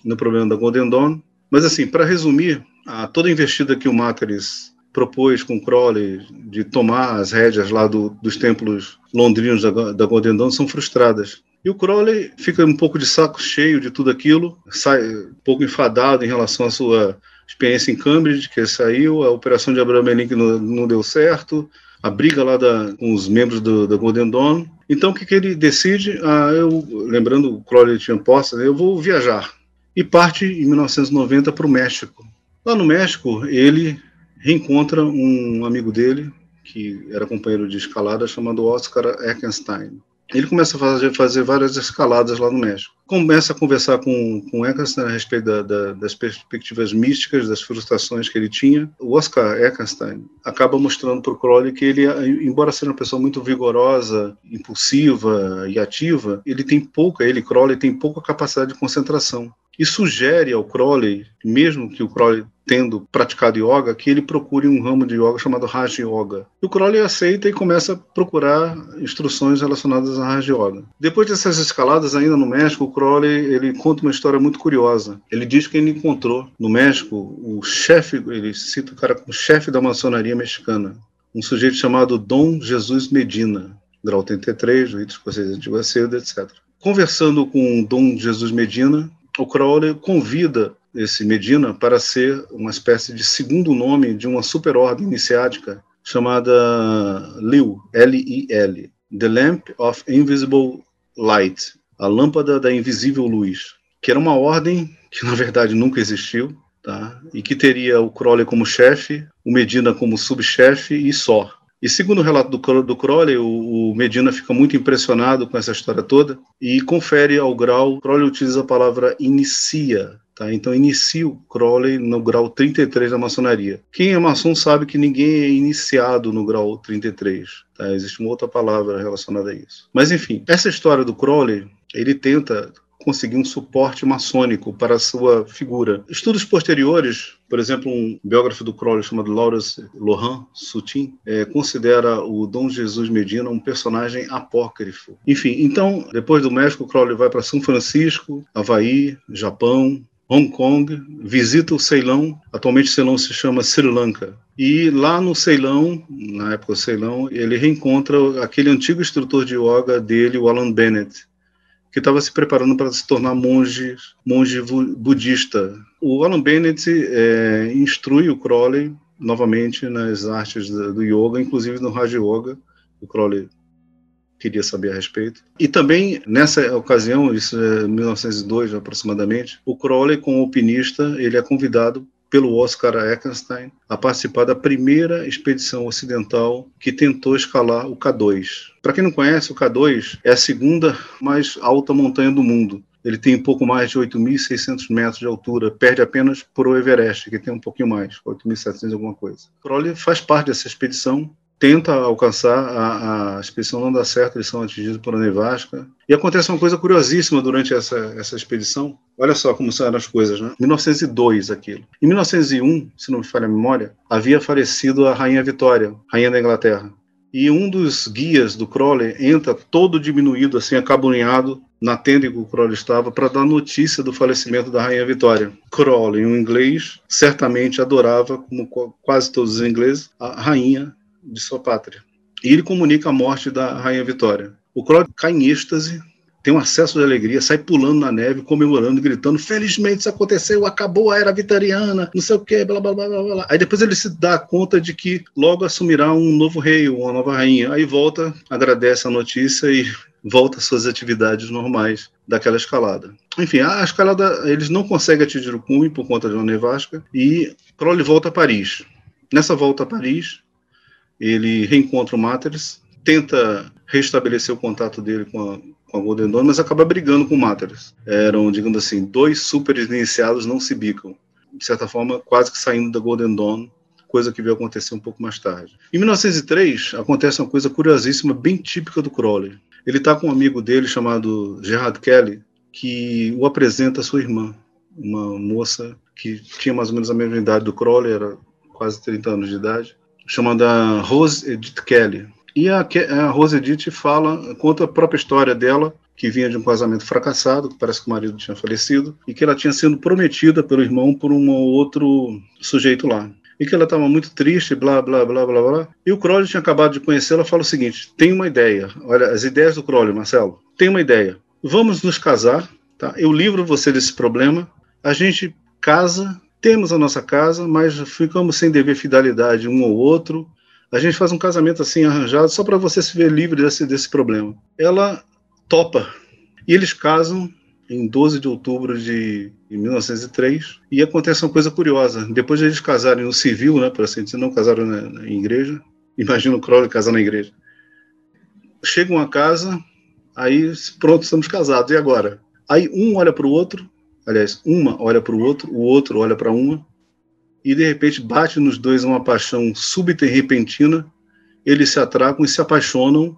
no problema da Golden Dawn, mas assim, para resumir, a, toda a investida que o Máteres propôs com Crowley de tomar as rédeas lá do, dos templos londrinos da, da Golden Dawn são frustradas. E o Crowley fica um pouco de saco cheio de tudo aquilo, sai um pouco enfadado em relação à sua experiência em Cambridge, que saiu, a operação de Abraham Lincoln não, não deu certo, a briga lá da, com os membros do, da Golden Dawn. Então, o que, que ele decide? Ah, eu, lembrando, o Crowley tinha posse, eu vou viajar. E parte em 1990 para o México. Lá no México, ele reencontra um amigo dele, que era companheiro de escalada, chamado Oscar Eckenstein. Ele começa a fazer, fazer, várias escaladas lá no México. Começa a conversar com, com Eckenstein a respeito da, da, das perspectivas místicas, das frustrações que ele tinha. O Oscar Eckenstein acaba mostrando para o Crowley que ele, embora seja uma pessoa muito vigorosa, impulsiva e ativa, ele tem pouca, ele, Crowley, tem pouca capacidade de concentração e sugere ao Crowley, mesmo que o Crowley tendo praticado yoga, que ele procure um ramo de yoga chamado Raja Yoga. E o Crowley aceita e começa a procurar instruções relacionadas a Raja Yoga. Depois dessas escaladas, ainda no México, o Crowley ele conta uma história muito curiosa. Ele diz que ele encontrou no México o chefe, ele cita o cara como chefe da maçonaria mexicana, um sujeito chamado Dom Jesus Medina, grau 33, do Rito Escocês Antigo Cedo, etc. Conversando com Dom Jesus Medina, o Crowley convida esse Medina para ser uma espécie de segundo nome de uma superordem iniciática chamada LIL, L-I-L, The Lamp of Invisible Light, a lâmpada da invisível luz, que era uma ordem que na verdade nunca existiu, tá? E que teria o Crowley como chefe, o Medina como subchefe e só. E segundo o relato do, do Crowley, o, o, Medina fica muito impressionado com essa história toda e confere ao grau, Crowley utiliza a palavra inicia, tá? Então inicia o Crowley no grau 33 da maçonaria. Quem é maçom sabe que ninguém é iniciado no grau 33, tá? Existe uma outra palavra relacionada a isso. Mas enfim, essa história do Crowley, ele tenta conseguir um suporte maçônico para a sua figura. Estudos posteriores, por exemplo, um biógrafo do Crowley chamado Lawrence Lohan Sutin é, considera o Dom Jesus Medina um personagem apócrifo. Enfim, então, depois do México, Crowley vai para São Francisco, Havaí, Japão, Hong Kong, visita o Ceilão, atualmente o Ceilão se chama Sri Lanka. E lá no Ceilão, na época do Ceilão, ele reencontra aquele antigo instrutor de yoga dele, o Alan Bennett, que estava se preparando para se tornar monge, monge budista. O Alan Bennett é, instrui o Crowley novamente nas artes do yoga, inclusive no Raja Yoga. O Crowley queria saber a respeito. E também, nessa ocasião, isso é 1902 aproximadamente, o Crowley, como alpinista, ele é convidado pelo Oscar Eckenstein a participar da primeira expedição ocidental que tentou escalar o K2. Para quem não conhece, o K2 é a segunda mais alta montanha do mundo. Ele tem pouco mais de 8.600 metros de altura, perde apenas por o Everest, que tem um pouquinho mais, 8.700 alguma coisa. Crowley faz parte dessa expedição, tenta alcançar, a, a expedição não dá certo, eles são atingidos por uma nevasca. E acontece uma coisa curiosíssima durante essa, essa expedição. Olha só como são as coisas, né? 1902 aquilo. Em 1901, se não me falha a memória, havia falecido a Rainha Vitória, Rainha da Inglaterra. E um dos guias do Crowley entra todo diminuído, assim, acabunhado, na tenda em que o Crowley estava, para dar notícia do falecimento da Rainha Vitória. Crowley, um inglês, certamente adorava, como quase todos os ingleses, a rainha de sua pátria. E ele comunica a morte da Rainha Vitória. O Crowley cai em êxtase, tem um acesso de alegria, sai pulando na neve, comemorando, gritando: Felizmente isso aconteceu, acabou a era vitoriana, não sei o quê, blá blá blá blá blá. Aí depois ele se dá conta de que logo assumirá um novo rei, uma nova rainha. Aí volta, agradece a notícia e volta às suas atividades normais daquela escalada. Enfim, a escalada, eles não conseguem atingir o cume por conta de uma nevasca e Crowley volta a Paris. Nessa volta a Paris, ele reencontra o Matters, tenta restabelecer o contato dele com a, com a Golden Dawn, mas acaba brigando com o Matters. Eram, digamos assim, dois super iniciados não se bicam. De certa forma, quase que saindo da Golden Dawn, coisa que veio acontecer um pouco mais tarde. Em 1903, acontece uma coisa curiosíssima, bem típica do Crowley. Ele está com um amigo dele chamado Gerard Kelly, que o apresenta a sua irmã, uma moça que tinha mais ou menos a mesma idade do Crowley, era quase 30 anos de idade, chamada Rose Edith Kelly. E a, a Rose Edith fala, conta a própria história dela, que vinha de um casamento fracassado, que parece que o marido tinha falecido, e que ela tinha sido prometida pelo irmão por um outro sujeito lá. E que ela estava muito triste, blá, blá, blá, blá, blá. E o Crowley tinha acabado de conhecê-la, fala o seguinte, tem uma ideia, olha, as ideias do Crowley, Marcelo, tem uma ideia, vamos nos casar, tá? eu livro você desse problema, a gente casa, temos a nossa casa, mas ficamos sem dever fidelidade um ao outro, a gente faz um casamento assim arranjado só para você se ver livre desse, desse problema. Ela topa. E eles casam em 12 de outubro de 1903 e acontece uma coisa curiosa. Depois de eles casarem no civil, né, para assim dizer, não casaram na, na igreja. Imagina o Crowley casar na igreja. Chegam a casa, aí pronto, estamos casados. E agora? Aí um olha para o outro, aliás, uma olha para o outro, o outro olha para uma e de repente bate nos dois uma paixão súbita e repentina, eles se atracam e se apaixonam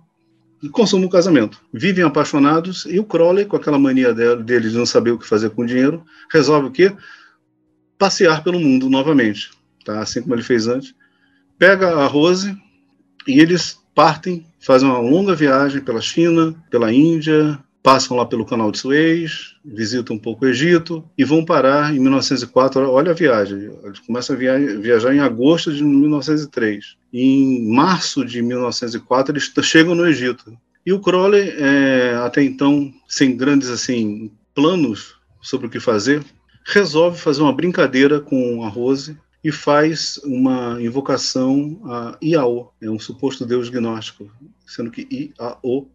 e consumem o casamento. Vivem apaixonados e o Crowley, com aquela mania dele de não saber o que fazer com o dinheiro, resolve o quê? Passear pelo mundo novamente, tá? assim como ele fez antes. Pega a Rose e eles partem, fazem uma longa viagem pela China, pela Índia, passam lá pelo canal de Suez, visitam um pouco o Egito e vão parar em 1904. Olha a viagem, eles começam a viajar em agosto de 1903. Em março de 1904 eles chegam no Egito. E o Crowley, é, até então, sem grandes assim planos sobre o que fazer, resolve fazer uma brincadeira com a Rose e faz uma invocação a Iao, é um suposto deus gnóstico, sendo que Iao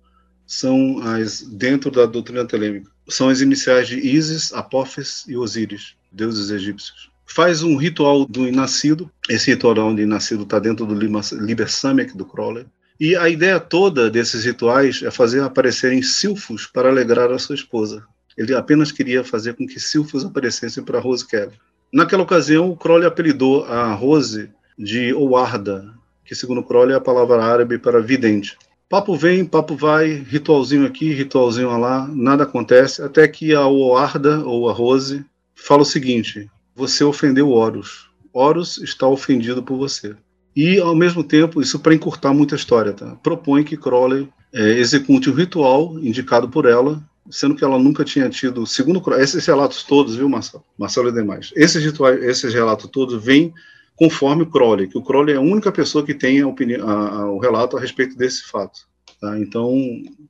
são as, dentro da doutrina telêmica, são as iniciais de Isis, Apófis e Osíris, deuses egípcios. Faz um ritual do nascido, esse ritual do nascido está dentro do Liber Samek do Crowley, e a ideia toda desses rituais é fazer aparecerem silfos para alegrar a sua esposa. Ele apenas queria fazer com que silfos aparecessem para Rose Kelly. Naquela ocasião, o Crowley apelidou a Rose de Owarda, que segundo Crowley é a palavra árabe para vidente. Papo vem, papo vai, ritualzinho aqui, ritualzinho lá, nada acontece, até que a Oarda, ou a Rose, fala o seguinte: você ofendeu Horus. Horus está ofendido por você. E, ao mesmo tempo, isso para encurtar muita história, tá? propõe que Crowley é, execute o ritual indicado por ela, sendo que ela nunca tinha tido, segundo esses relatos todos, viu, Marcelo? Marcelo e demais, esses, rituais, esses relatos todos vêm conforme o Crowley, que o Crowley é a única pessoa que tem a opinião, a, a, o relato a respeito desse fato. Tá? Então,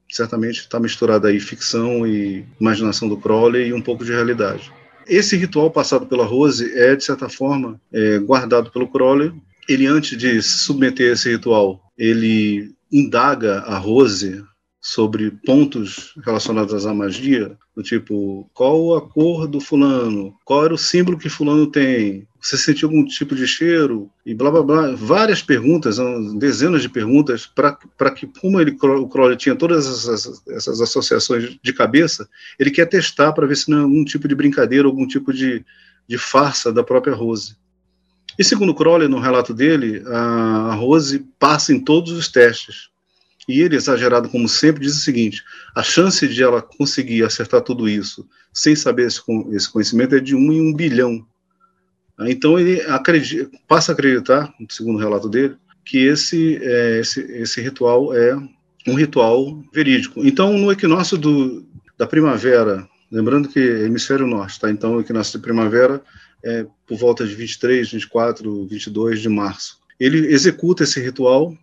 certamente está misturada aí ficção e imaginação do Crowley e um pouco de realidade. Esse ritual passado pela Rose é, de certa forma, é, guardado pelo Crowley. Ele, antes de se submeter a esse ritual, ele indaga a Rose sobre pontos relacionados à magia, do tipo, qual a cor do fulano, qual era o símbolo que fulano tem, Você sentiu algum tipo de cheiro? E blá blá blá. Várias perguntas, dezenas de perguntas, para que, como ele, o Crowley tinha todas essas, essas associações de cabeça, ele quer testar para ver se não é algum tipo de brincadeira, algum tipo de, de farsa da própria Rose. E segundo Crowley, no relato dele, a Rose passa em todos os testes. E ele, exagerado como sempre, diz o seguinte: a chance de ela conseguir acertar tudo isso sem saber esse, esse conhecimento é de um em um bilhão. Então ele acredita, passa a acreditar, segundo o relato dele, que esse, é, esse, esse ritual é um ritual verídico. Então, no equinócio do, da primavera, lembrando que é hemisfério norte, tá? Então, o equinócio de primavera é por volta de 23, 24, 22 de março. Ele executa esse ritual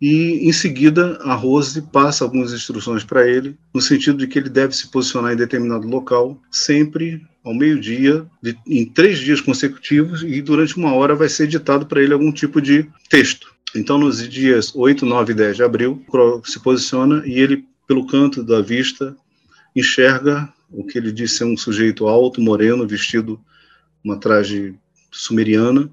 e em seguida a Rose passa algumas instruções para ele, no sentido de que ele deve se posicionar em determinado local, sempre ao meio-dia, em três dias consecutivos, e durante uma hora vai ser editado para ele algum tipo de texto. Então, nos dias 8, 9 e 10 de abril, se posiciona e ele, pelo canto da vista, enxerga o que ele diz ser um sujeito alto, moreno, vestido uma traje sumeriana,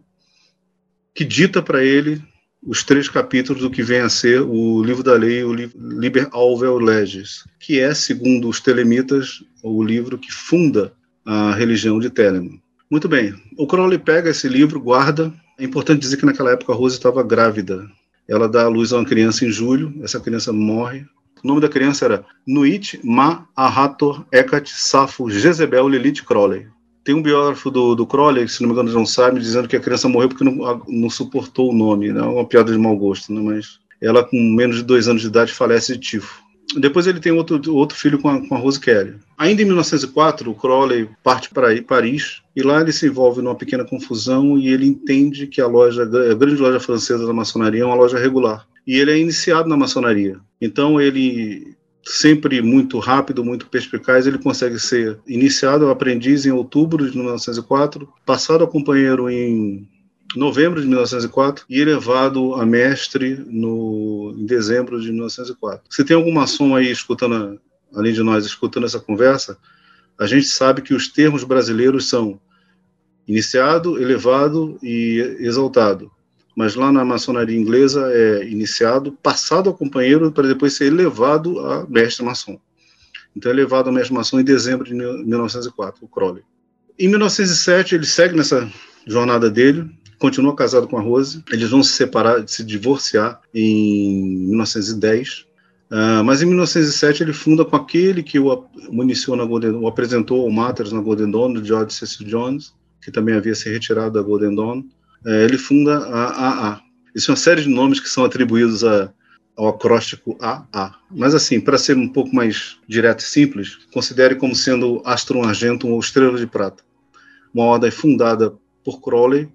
que dita para ele os três capítulos do que vem a ser o livro da lei, o Liber Alvel Legis, que é, segundo os telemitas, o livro que funda a religião de Telemann. Muito bem, o Crowley pega esse livro, guarda. É importante dizer que naquela época a Rose estava grávida. Ela dá à luz a uma criança em julho, essa criança morre. O nome da criança era Nuit Ma Ahator Ekat Safo Jezebel Lilith Crowley. Tem um biógrafo do, do Crowley, se não me engano, não sabe, dizendo que a criança morreu porque não, não suportou o nome, né? uma piada de mau gosto, né? mas ela, com menos de dois anos de idade, falece de tifo. Depois ele tem outro, outro filho com a, com a Rose Kelly. Ainda em 1904, o Crowley parte para Paris e lá ele se envolve numa pequena confusão e ele entende que a loja, a grande loja francesa da maçonaria é uma loja regular. E ele é iniciado na maçonaria. Então ele sempre muito rápido, muito perspicaz, ele consegue ser iniciado aprendiz em outubro de 1904, passado a companheiro em novembro de 1904 e elevado a mestre no, em dezembro de 1904. Se tem alguma som aí escutando, além de nós, escutando essa conversa, a gente sabe que os termos brasileiros são iniciado, elevado e exaltado mas lá na maçonaria inglesa é iniciado, passado ao companheiro para depois ser elevado a mestre maçom. Então é elevado a mestre maçom em dezembro de 1904, o Crowley. Em 1907 ele segue nessa jornada dele, continua casado com a Rose, eles vão se separar, se divorciar em 1910, uh, ah, mas em 1907 ele funda com aquele que o, iniciou na Golden, o apresentou ao Matters na Golden Dawn, George Cecil Jones, que também havia se retirado da Golden Dawn, é, ele funda a AA. Isso é uma série de nomes que são atribuídos a, ao acróstico AA. Mas, assim, para ser um pouco mais direto e simples, considere como sendo Astro Argentum ou Estrela de Prata. Uma ordem fundada por Crowley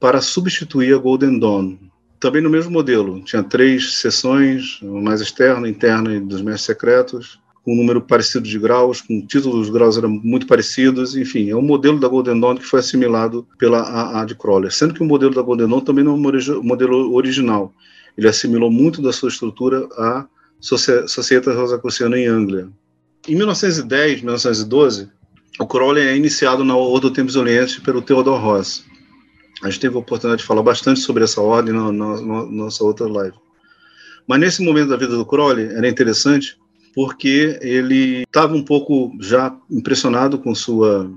para substituir a Golden Dawn. Também no mesmo modelo, tinha três seções, mais externa, interna e dos mestres secretos, com um número parecido de graus, com títulos dos graus eram muito parecidos, enfim, é um modelo da Golden Dawn que foi assimilado pela AA de Crawler, sendo que o modelo da Golden Dawn também não é um modelo original, ele assimilou muito da sua estrutura à Societas Rosacruciana em Anglia. Em 1910, 1912, o Crowley é iniciado na Ordem do Tempos Orientes pelo Theodor Ross. A gente teve a oportunidade de falar bastante sobre essa ordem na, na, na nossa outra live. Mas nesse momento da vida do Crowley, era interessante porque ele estava um pouco já impressionado com sua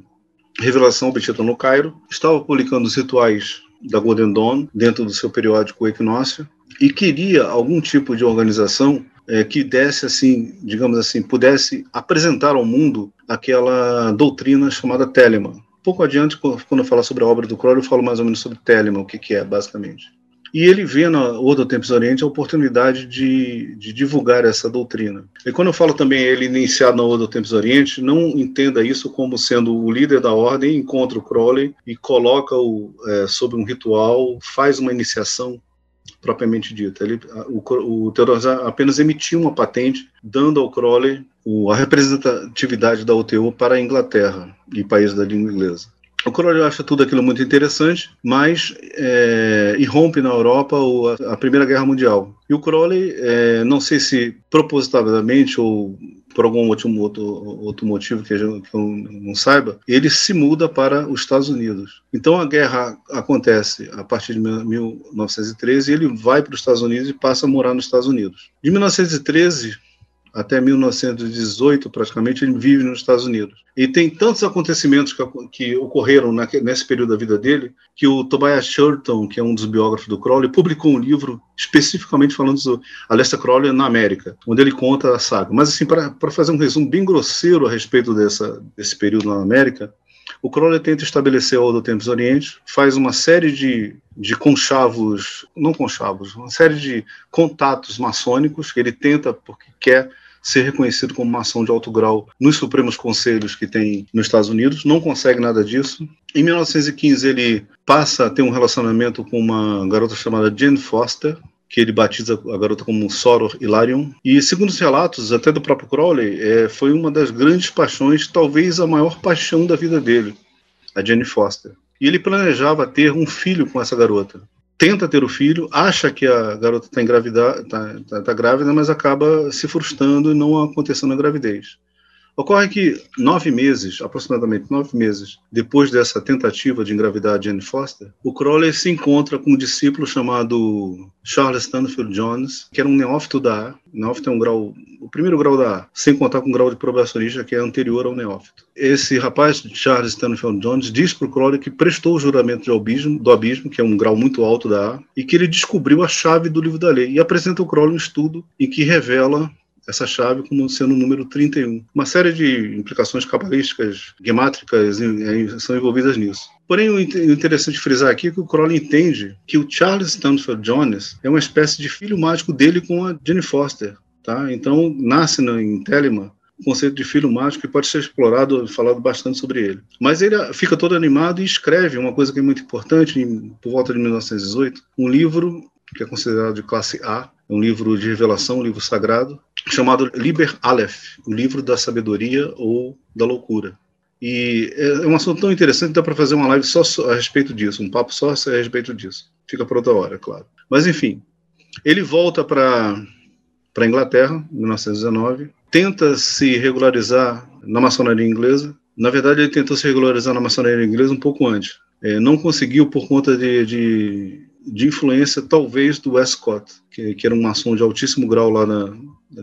revelação obtida no Cairo, estava publicando os rituais da Golden Dawn dentro do seu periódico Equinócio e queria algum tipo de organização é, que desse assim, digamos assim, pudesse apresentar ao mundo aquela doutrina chamada Telemann. Pouco adiante, quando eu falar sobre a obra do Crowley, eu falo mais ou menos sobre Telemann, o que, que é, basicamente. E ele vê na Ordo Tempos Oriente a oportunidade de, de, divulgar essa doutrina. E quando eu falo também ele iniciado na Ordo Tempos Oriente, não entenda isso como sendo o líder da ordem, encontra o Crowley e coloca-o é, sobre um ritual, faz uma iniciação propriamente dita. Ele, o, o Theodor apenas emitiu uma patente, dando ao Crowley a representatividade da UTO para a Inglaterra e países da língua inglesa. O Crowley acha tudo aquilo muito interessante, mas é, irrompe na Europa o, a, Primeira Guerra Mundial. E o Crowley, é, não sei se propositadamente ou por algum outro, outro, motivo que eu não saiba, ele se muda para os Estados Unidos. Então a guerra acontece a partir de 1913 e ele vai para os Estados Unidos e passa a morar nos Estados Unidos. De 1913 até 1918, praticamente, ele vive nos Estados Unidos. E tem tantos acontecimentos que, que ocorreram na, nesse período da vida dele, que o Tobias Shurton, que é um dos biógrafos do Crowley, publicou um livro especificamente falando sobre Aleister Crowley na América, onde ele conta a saga. Mas, assim, para fazer um resumo bem grosseiro a respeito dessa, desse período na América, o Crowley tenta estabelecer a Ordem do Tempos Oriente, faz uma série de, de conchavos, não conchavos, uma série de contatos maçônicos que ele tenta porque quer ser reconhecido como uma ação de alto grau nos Supremos Conselhos que tem nos Estados Unidos, não consegue nada disso. Em 1915, ele passa a ter um relacionamento com uma garota chamada Jane Foster, que ele batiza a garota como Soror Hilarion. E, segundo os relatos, até do próprio Crowley, é, foi uma das grandes paixões, talvez a maior paixão da vida dele, a Jane Foster. E ele planejava ter um filho com essa garota tenta ter o filho, acha que a garota está tá, tá, tá grávida, mas acaba se frustrando e não acontecendo a gravidez. Ocorre que nove meses, aproximadamente nove meses, depois dessa tentativa de engravidar a Jane Foster, o Crowley se encontra com um discípulo chamado Charles Stanfield Jones, que era um neófito da A. Neófito é um grau, o primeiro grau da A, sem contar com o grau de probacionista que é anterior ao neófito. Esse rapaz, Charles Stanfield Jones, diz para o Crowley que prestou o juramento de abismo, do abismo, que é um grau muito alto da A, e que ele descobriu a chave do livro da lei. E apresenta o Crowley um estudo em que revela essa chave como sendo o número 31. Uma série de implicações cabalísticas, gemátricas são envolvidas nisso. Porém, o interessante frisar aqui é que o Crowley entende que o Charles Stanford Jones é uma espécie de filho mágico dele com a Jenny Foster. Tá? Então, nasce em Telemann o conceito de filho mágico que pode ser explorado, falado bastante sobre ele. Mas ele fica todo animado e escreve uma coisa que é muito importante, por volta de 1918, um livro que é considerado de classe A, um livro de revelação, um livro sagrado, chamado Liber Aleph, o livro da sabedoria ou da loucura. E é um assunto tão interessante dá para fazer uma live só a respeito disso, um papo só a respeito disso. Fica para outra hora, claro. Mas enfim, ele volta para para Inglaterra, em 1919, tenta se regularizar na maçonaria inglesa. Na verdade, ele tentou se regularizar na maçonaria inglesa um pouco antes. É, não conseguiu por conta de, de, de influência, talvez, do Westcott, que, que era um maçom de altíssimo grau lá na,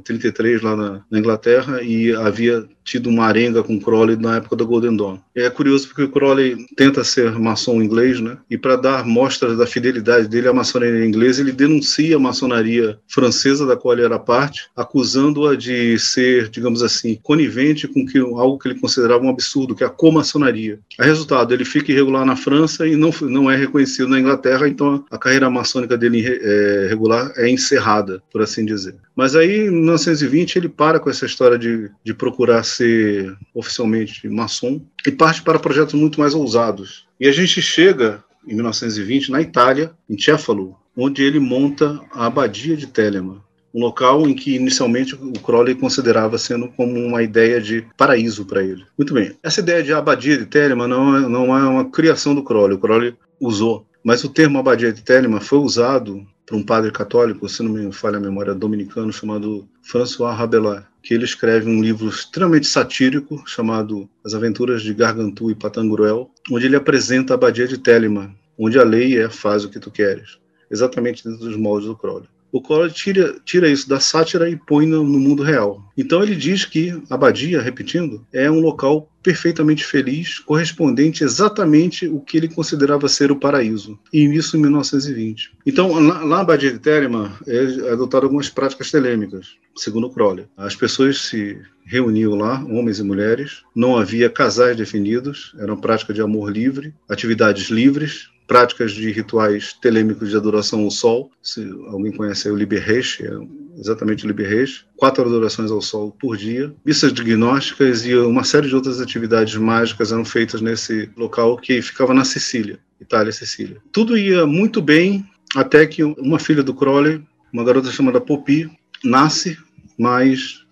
33 lá na, na, Inglaterra e havia tido uma arenga com Crowley na época da Golden Dawn. É curioso porque o Crowley tenta ser maçom inglês, né? E para dar mostras da fidelidade dele à maçonaria inglesa, ele denuncia a maçonaria francesa da qual ele era parte, acusando-a de ser, digamos assim, conivente com que, algo que ele considerava um absurdo, que é a comaçonaria. A resultado, ele fica irregular na França e não, não é reconhecido na Inglaterra, então a carreira maçônica dele é, regular é encerrada, por assim dizer. Mas aí, em 1920, ele para com essa história de, de procurar ser oficialmente maçom e parte para projetos muito mais ousados. E a gente chega, em 1920, na Itália, em Cefalo, onde ele monta a Abadia de Telemann, um local em que inicialmente o Crowley considerava sendo como uma ideia de paraíso para ele. Muito bem, essa ideia de abadia de Telemann não é, não é uma criação do Crowley, o Crowley usou, mas o termo abadia de Telemann foi usado para um padre católico, se não me falha a memória, dominicano, chamado François Rabelais, que ele escreve um livro extremamente satírico chamado As Aventuras de Gargantua e Patangruel, onde ele apresenta a abadia de Telemann, onde a lei é faz o que tu queres, exatamente dentro dos moldes do Crowley o Crowley tira, tira isso da sátira e põe no, no, mundo real. Então ele diz que a abadia, repetindo, é um local perfeitamente feliz, correspondente exatamente o que ele considerava ser o paraíso. E isso em 1920. Então, lá, na abadia de Telemann, é adotado algumas práticas telêmicas, segundo Crowley. As pessoas se reuniam lá, homens e mulheres, não havia casais definidos, era uma prática de amor livre, atividades livres, práticas de rituais telêmicos de adoração ao sol. Se alguém conhece o Liberreich, é exatamente o Liberreich. Quatro adorações ao sol por dia. Missas diagnósticas e uma série de outras atividades mágicas eram feitas nesse local que ficava na Sicília, Itália Sicília. Tudo ia muito bem até que uma filha do Crowley, uma garota chamada Poppy, nasce, mas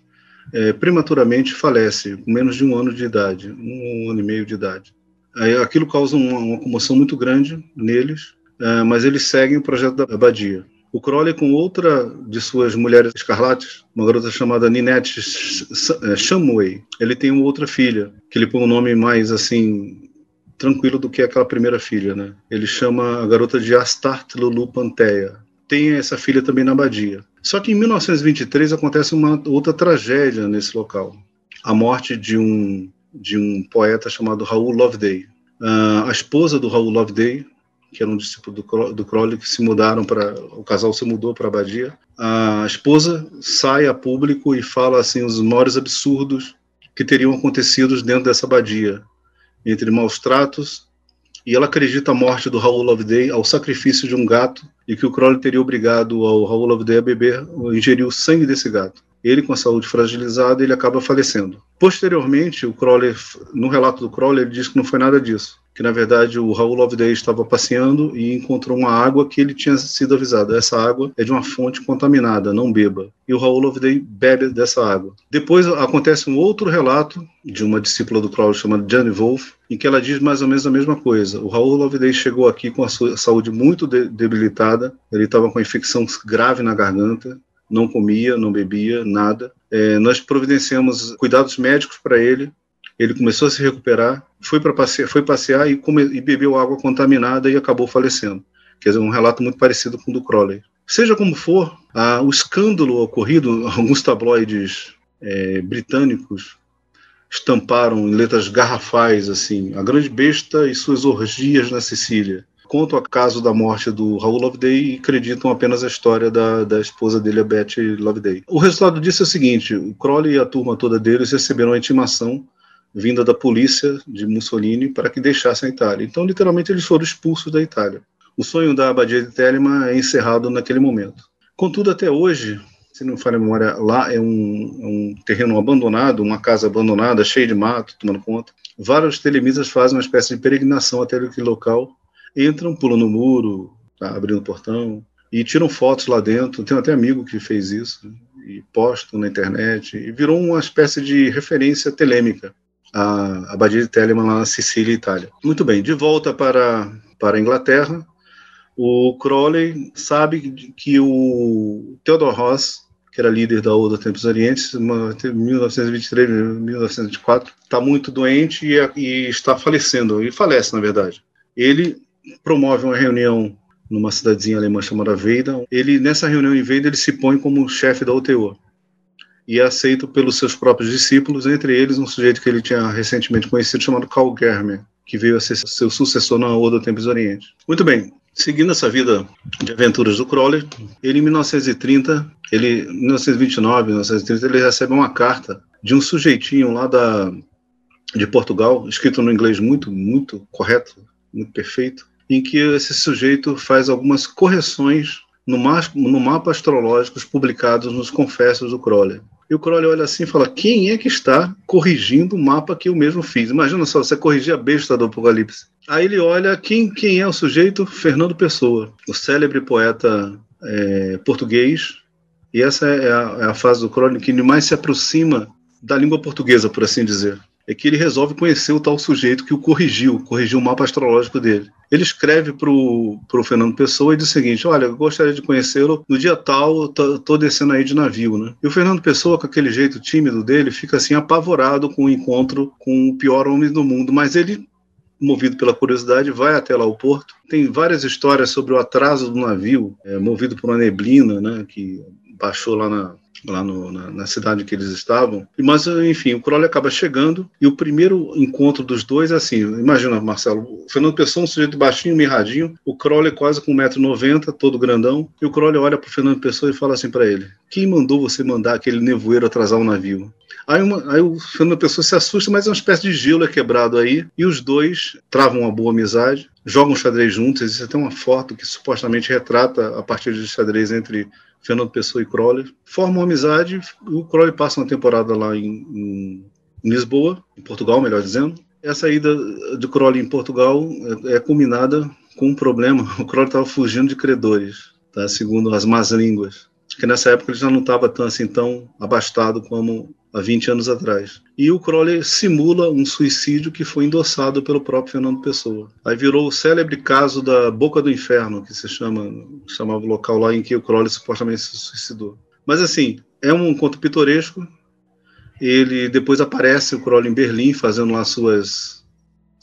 é, prematuramente falece, com menos de um ano de idade, um ano e meio de idade. Aquilo causa uma, uma comoção muito grande neles, é, mas eles seguem o projeto da abadia. O Crowley, com outra de suas mulheres escarlates, uma garota chamada Ninette Shamway, ele tem uma outra filha, que ele põe um nome mais assim tranquilo do que aquela primeira filha, né? Ele chama a garota de Astarte Lulu Panteia. Tem essa filha também na abadia. Só que em 1923 acontece uma outra tragédia nesse local. A morte de um de um poeta chamado Raul Loveday. Uh, a esposa do Raul Loveday que era um discípulo do, do Crowley, que se mudaram para. O casal se mudou para a abadia. A esposa sai a público e fala assim os maiores absurdos que teriam acontecido dentro dessa abadia, entre maus tratos, e ela acredita a morte do Raul Loveday ao sacrifício de um gato e que o Crowley teria obrigado ao Raul Loveday a beber, ingerir o sangue desse gato. Ele, com a saúde fragilizada, ele acaba falecendo. Posteriormente, o Crowley, no relato do Crowley, ele diz que não foi nada disso que na verdade o Raul Loveday estava passeando e encontrou uma água que ele tinha sido avisado. Essa água é de uma fonte contaminada, não beba. E o Raul Loveday bebe dessa água. Depois acontece um outro relato de uma discípula do Crowley chamada Jane Wolf, em que ela diz mais ou menos a mesma coisa. O Raul Loveday chegou aqui com a sua saúde muito debilitada, ele estava com infecção grave na garganta, não comia, não bebia, nada. É, nós providenciamos cuidados médicos para ele, ele começou a se recuperar, foi para passear, foi passear e, come, e, bebeu água contaminada e acabou falecendo. Quer dizer, um relato muito parecido com o do Crowley. Seja como for, ah, o escândalo ocorrido, alguns tabloides é, britânicos estamparam em letras garrafais assim a grande besta e suas orgias na Sicília. Contam o caso da morte do Raul Loveday e acreditam apenas a história da, da esposa dele, a Betty Loveday. O resultado disso é o seguinte: o Crowley e a turma toda deles receberam a intimação vinda da polícia de Mussolini para que deixassem a Itália. Então, literalmente, eles foram expulsos da Itália. O sonho da abadia de Telema é encerrado naquele momento. Contudo, até hoje, se não me falha a memória, lá é um, um, terreno abandonado, uma casa abandonada, cheia de mato, tomando conta. Vários telemisas fazem uma espécie de peregrinação até aquele local, entram, pulam no muro, tá, abrindo o portão, e tiram fotos lá dentro. Tenho até amigo que fez isso, e postam na internet, e virou uma espécie de referência telêmica a Abadia de Telemann lá na Sicília, Itália. Muito bem, de volta para, para a Inglaterra, o Crowley sabe que o Theodor Ross, que era líder da Oda Tempos Orientes, em 1923, 1924, está muito doente e, e está falecendo, e falece, na verdade. Ele promove uma reunião numa cidadezinha alemã chamada Weida. Ele, nessa reunião em Weida, ele se põe como chefe da OTO e é aceito pelos seus próprios discípulos, entre eles um sujeito que ele tinha recentemente conhecido chamado Karl Germer, que veio a ser seu sucessor na Oda Tempos Oriente. Muito bem, seguindo essa vida de aventuras do Crowley, ele em 1930, ele 1929, 1930, ele recebe uma carta de um sujeitinho lá da de Portugal, escrito no inglês muito muito correto, muito perfeito, em que esse sujeito faz algumas correções no, no mapa astrológicos publicados nos Confessos do Crowley. E o Crowley olha assim e fala: quem é que está corrigindo o mapa que eu mesmo fiz? Imagina só, você corrigir a besta do Apocalipse. Aí ele olha quem, quem é o sujeito? Fernando Pessoa, o célebre poeta é, português. E essa é a, é a fase do Crowley que mais se aproxima da língua portuguesa, por assim dizer é que ele resolve conhecer o tal sujeito que o corrigiu, corrigiu o mapa astrológico dele. Ele escreve para o Fernando Pessoa e diz o seguinte: Olha, eu gostaria de conhecê-lo no dia tal, estou descendo aí de navio, né? E o Fernando Pessoa, com aquele jeito tímido dele, fica assim apavorado com o encontro com o pior homem do mundo, mas ele movido pela curiosidade, vai até lá o porto. Tem várias histórias sobre o atraso do navio, é, movido por uma neblina, né, que baixou lá na, lá no, na, na, cidade que eles estavam. Mas, enfim, o Crowley acaba chegando e o primeiro encontro dos dois é assim: imagina, Marcelo, o Fernando Pessoa, um sujeito baixinho, mirradinho, o Crowley quase com 1,90m, todo grandão, e o Crowley olha para o Fernando Pessoa e fala assim para ele: Quem mandou você mandar aquele nevoeiro atrasar o navio? Aí, uma, aí o Fernando Pessoa se assusta, mas é uma espécie de gelo é quebrado aí, e os dois travam uma boa amizade, jogam xadrez juntos. Existe até uma foto que supostamente retrata a partida de xadrez entre Fernando Pessoa e Crowley, formam amizade. O Crowley passa uma temporada lá em, em, em Lisboa, em Portugal, melhor dizendo. Essa ida de Crowley em Portugal é, é culminada com um problema. O Crowley estava fugindo de credores, tá? segundo as más línguas. Que nessa época ele já não estava tão assim tão abastado como há 20 anos atrás. E o Crowley simula um suicídio que foi endossado pelo próprio Fernando Pessoa. Aí virou o célebre caso da Boca do Inferno, que se chama, chamava o local lá em que o Crowley supostamente se suicidou. Mas assim, é um conto pitoresco. Ele depois aparece o Crowley em Berlim fazendo lá suas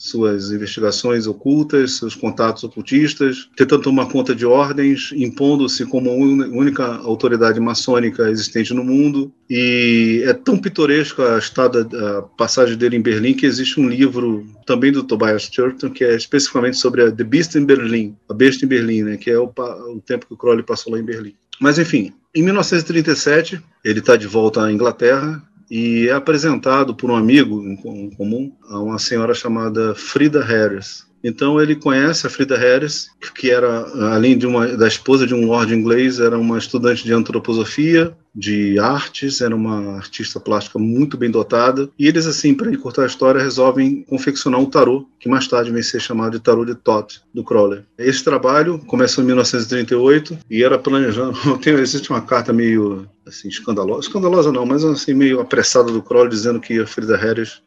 suas investigações ocultas, seus contatos ocultistas, tentando tomar conta de ordens, impondo-se como a única autoridade maçônica existente no mundo. E é tão pitoresca a, estada, a passagem dele em Berlim que existe um livro também do Tobias Churton que é especificamente sobre a The Beast in Berlin, a besta em Berlim, né, que é o, o tempo que o Crowley passou lá em Berlim. Mas enfim, em 1937 ele está de volta à Inglaterra e é apresentado por um amigo em comum a uma senhora chamada Frida Harris. Então ele conhece a Frida Harris, que era além de uma da esposa de um lord inglês, era uma estudante de antroposofia, de artes, era uma artista plástica muito bem dotada. E eles assim, para encurtar a história, resolvem confeccionar um tarô, que mais tarde vai ser chamado de tarô de Thoth do Crowley. Esse trabalho começou em 1938 e era planejado, tem existe uma carta meio assim escandalosa, escandalosa não, mas assim meio apressada do Crowley dizendo que a Frida Harris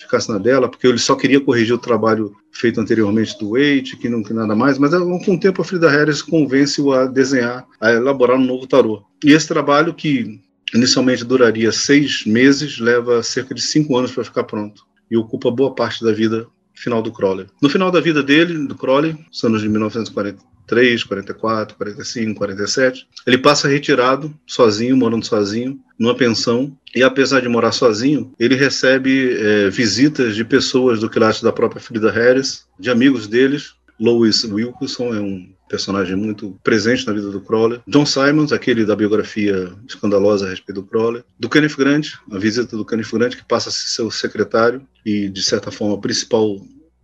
ficasse na dela, porque ele só queria corrigir o trabalho feito anteriormente do Waite, que não que nada mais, mas com o tempo a Frida Harris convence-o a desenhar, a elaborar um novo tarô. E esse trabalho, que inicialmente duraria seis meses, leva cerca de cinco anos para ficar pronto e ocupa boa parte da vida final do Crowley. No final da vida dele, do Crowley, nos anos de 1940, 43, 44, 45, 47. Ele passa retirado, sozinho, morando sozinho, numa pensão. E apesar de morar sozinho, ele recebe é, visitas de pessoas do quilate da própria Frida Harris, de amigos deles. Lois Wilkinson é um personagem muito presente na vida do Crowley. John Simons, aquele da biografia escandalosa a respeito do Crowley. Do Kenneth Grant, a visita do Kenneth Grant, que passa a ser seu secretário e, de certa forma, principal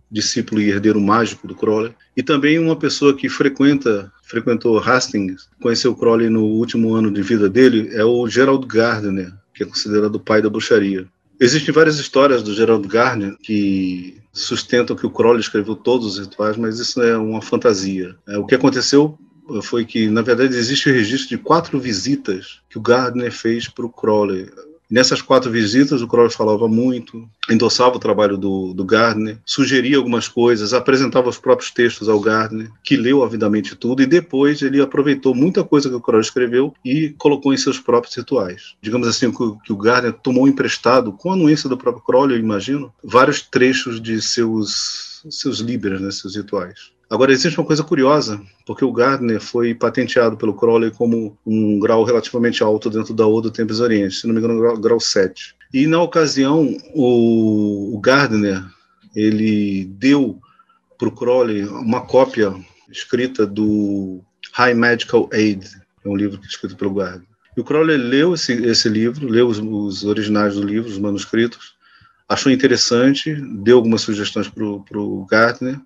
discípulo e herdeiro mágico do Crowley, e também uma pessoa que frequenta, frequentou Hastings, conheceu Crowley no último ano de vida dele, é o Gerald Gardner, que é considerado o pai da bruxaria. Existem várias histórias do Gerald Gardner que sustentam que o Crowley escreveu todos os rituais, mas isso é uma fantasia. É, o que aconteceu foi que, na verdade, existe o registro de quatro visitas que o Gardner fez para o Crowley. Nessas quatro visitas, o Crowley falava muito, endossava o trabalho do, do Gardner, sugeria algumas coisas, apresentava os próprios textos ao Gardner, que leu avidamente tudo, e depois ele aproveitou muita coisa que o Crowley escreveu e colocou em seus próprios rituais. Digamos assim, que, que o Gardner tomou emprestado, com a anuência do próprio Crowley, eu imagino, vários trechos de seus, seus libras, né, seus rituais. Agora, existe uma coisa curiosa, porque o Gardner foi patenteado pelo Crowley como um grau relativamente alto dentro da Odo Tempos Oriente, se não me engano, grau, grau 7. E, na ocasião, o, o Gardner ele deu para o Crowley uma cópia escrita do High Medical Aid, é um livro escrito pelo Gardner. E o Crowley leu esse, esse livro, leu os, os originais do livro, os manuscritos, achou interessante, deu algumas sugestões para o Gardner,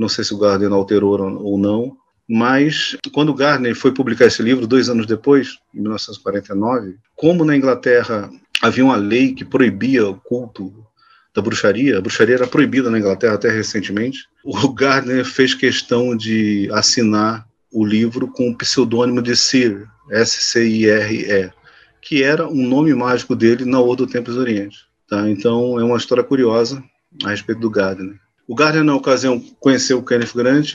não sei se o Gardner alterou ou não, mas quando Gardner foi publicar esse livro, dois anos depois, em 1949, como na Inglaterra havia uma lei que proibia o culto da bruxaria, a bruxaria era proibida na Inglaterra até recentemente, o Gardner fez questão de assinar o livro com o pseudônimo de Sir, S-C-I-R-E, que era um nome mágico dele na Ordem do Tempos Oriente. Tá? Então é uma história curiosa a respeito do Gardner. O Gardner, na ocasião, conheceu o Kenneth Grant,